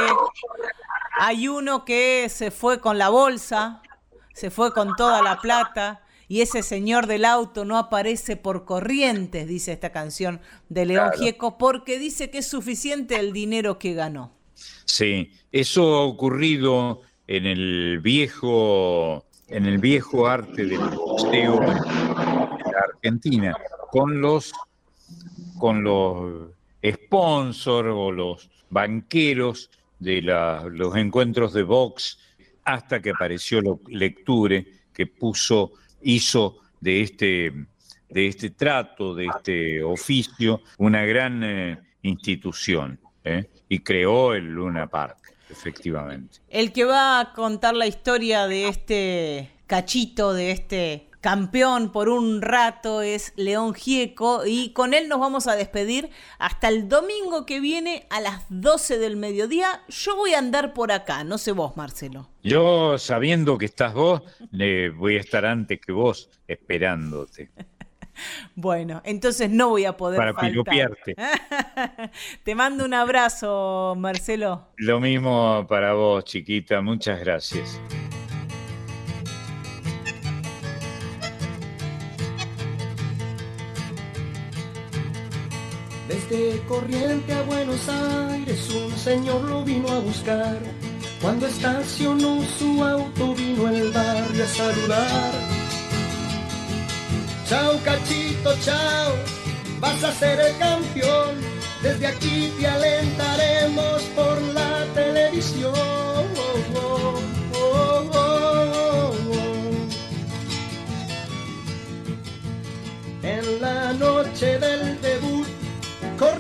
hay uno que se fue con la bolsa, se fue con toda la plata y ese señor del auto no aparece por Corrientes, dice esta canción de León Claro. Gieco, porque dice que es suficiente el dinero que ganó. Sí, eso ha ocurrido en el viejo, en el viejo arte del boxeo de la Argentina, con los, con los sponsors o los banqueros de los encuentros de box, hasta que apareció lo- Lecture, que puso, hizo de este, de este trato, de este oficio, una gran eh, institución, ¿eh? y creó el Luna Park, efectivamente. El que va a contar la historia de este cachito, de este campeón por un rato es León Gieco y con él nos vamos a despedir hasta el domingo que viene a las 12 del mediodía. Yo voy a andar por acá, no sé vos, Marcelo. Yo, sabiendo que estás vos, le voy a estar antes que vos esperándote Bueno, entonces no voy a poder para faltar. Te mando un abrazo, Marcelo. Lo mismo para vos, chiquita. Muchas gracias. Desde Corriente a Buenos Aires un señor lo vino a buscar. Cuando estacionó su auto vino el barrio a saludar. Chao cachito, chao, vas a ser el campeón. Desde aquí te alentaremos por la televisión. Oh, oh, oh. En la noche del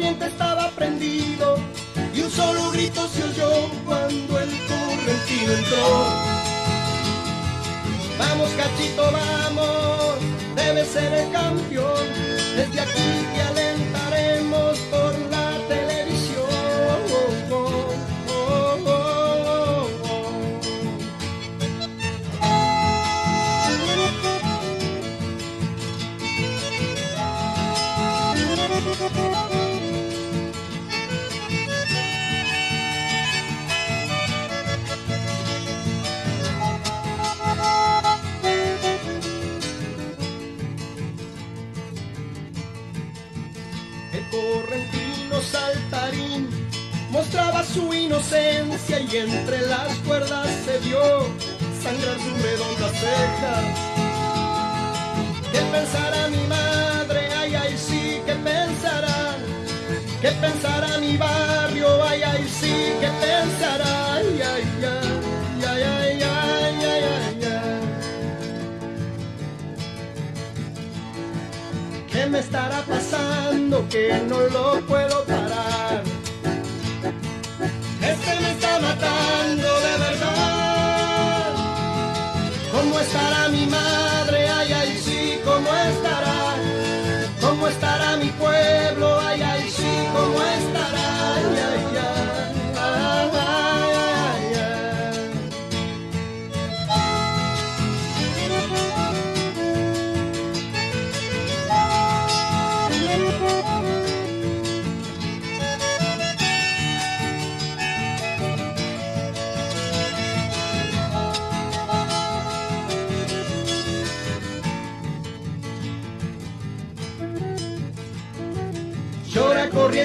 estaba prendido y un solo grito se oyó cuando el correntino entró. Vamos cachito, vamos, debe ser el campeón. Desde aquí te alentaremos mostraba su inocencia y entre las cuerdas se vio sangrar su redonda ceja. ¿Qué pensará mi madre? Ay, ay, sí, ¿qué pensará? ¿Qué pensará mi barrio? Ay, ay, sí, ¿qué pensará? Ay, ay, ay, ay, ay, ay, ay, ay, ay. ¿Qué me estará pasando que no lo puedo parar? Este me está matando de verdad. ¿Cómo estará mi madre?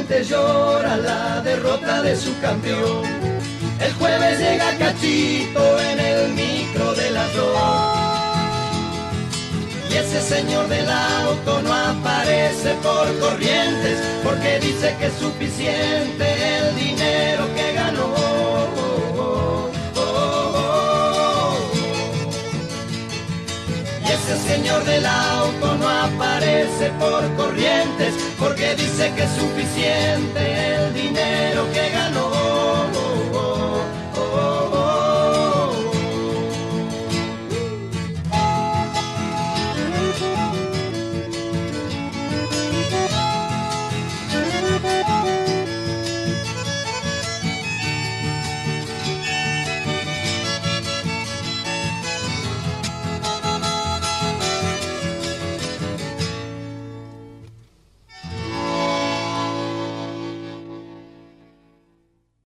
Llora la derrota de su campeón. El jueves llega Cachito en el micro de las dos. Y ese señor del auto no aparece por Corrientes porque dice que es suficiente el dinero que ese señor del auto no aparece por corrientes porque dice que es suficiente el dinero que ganó.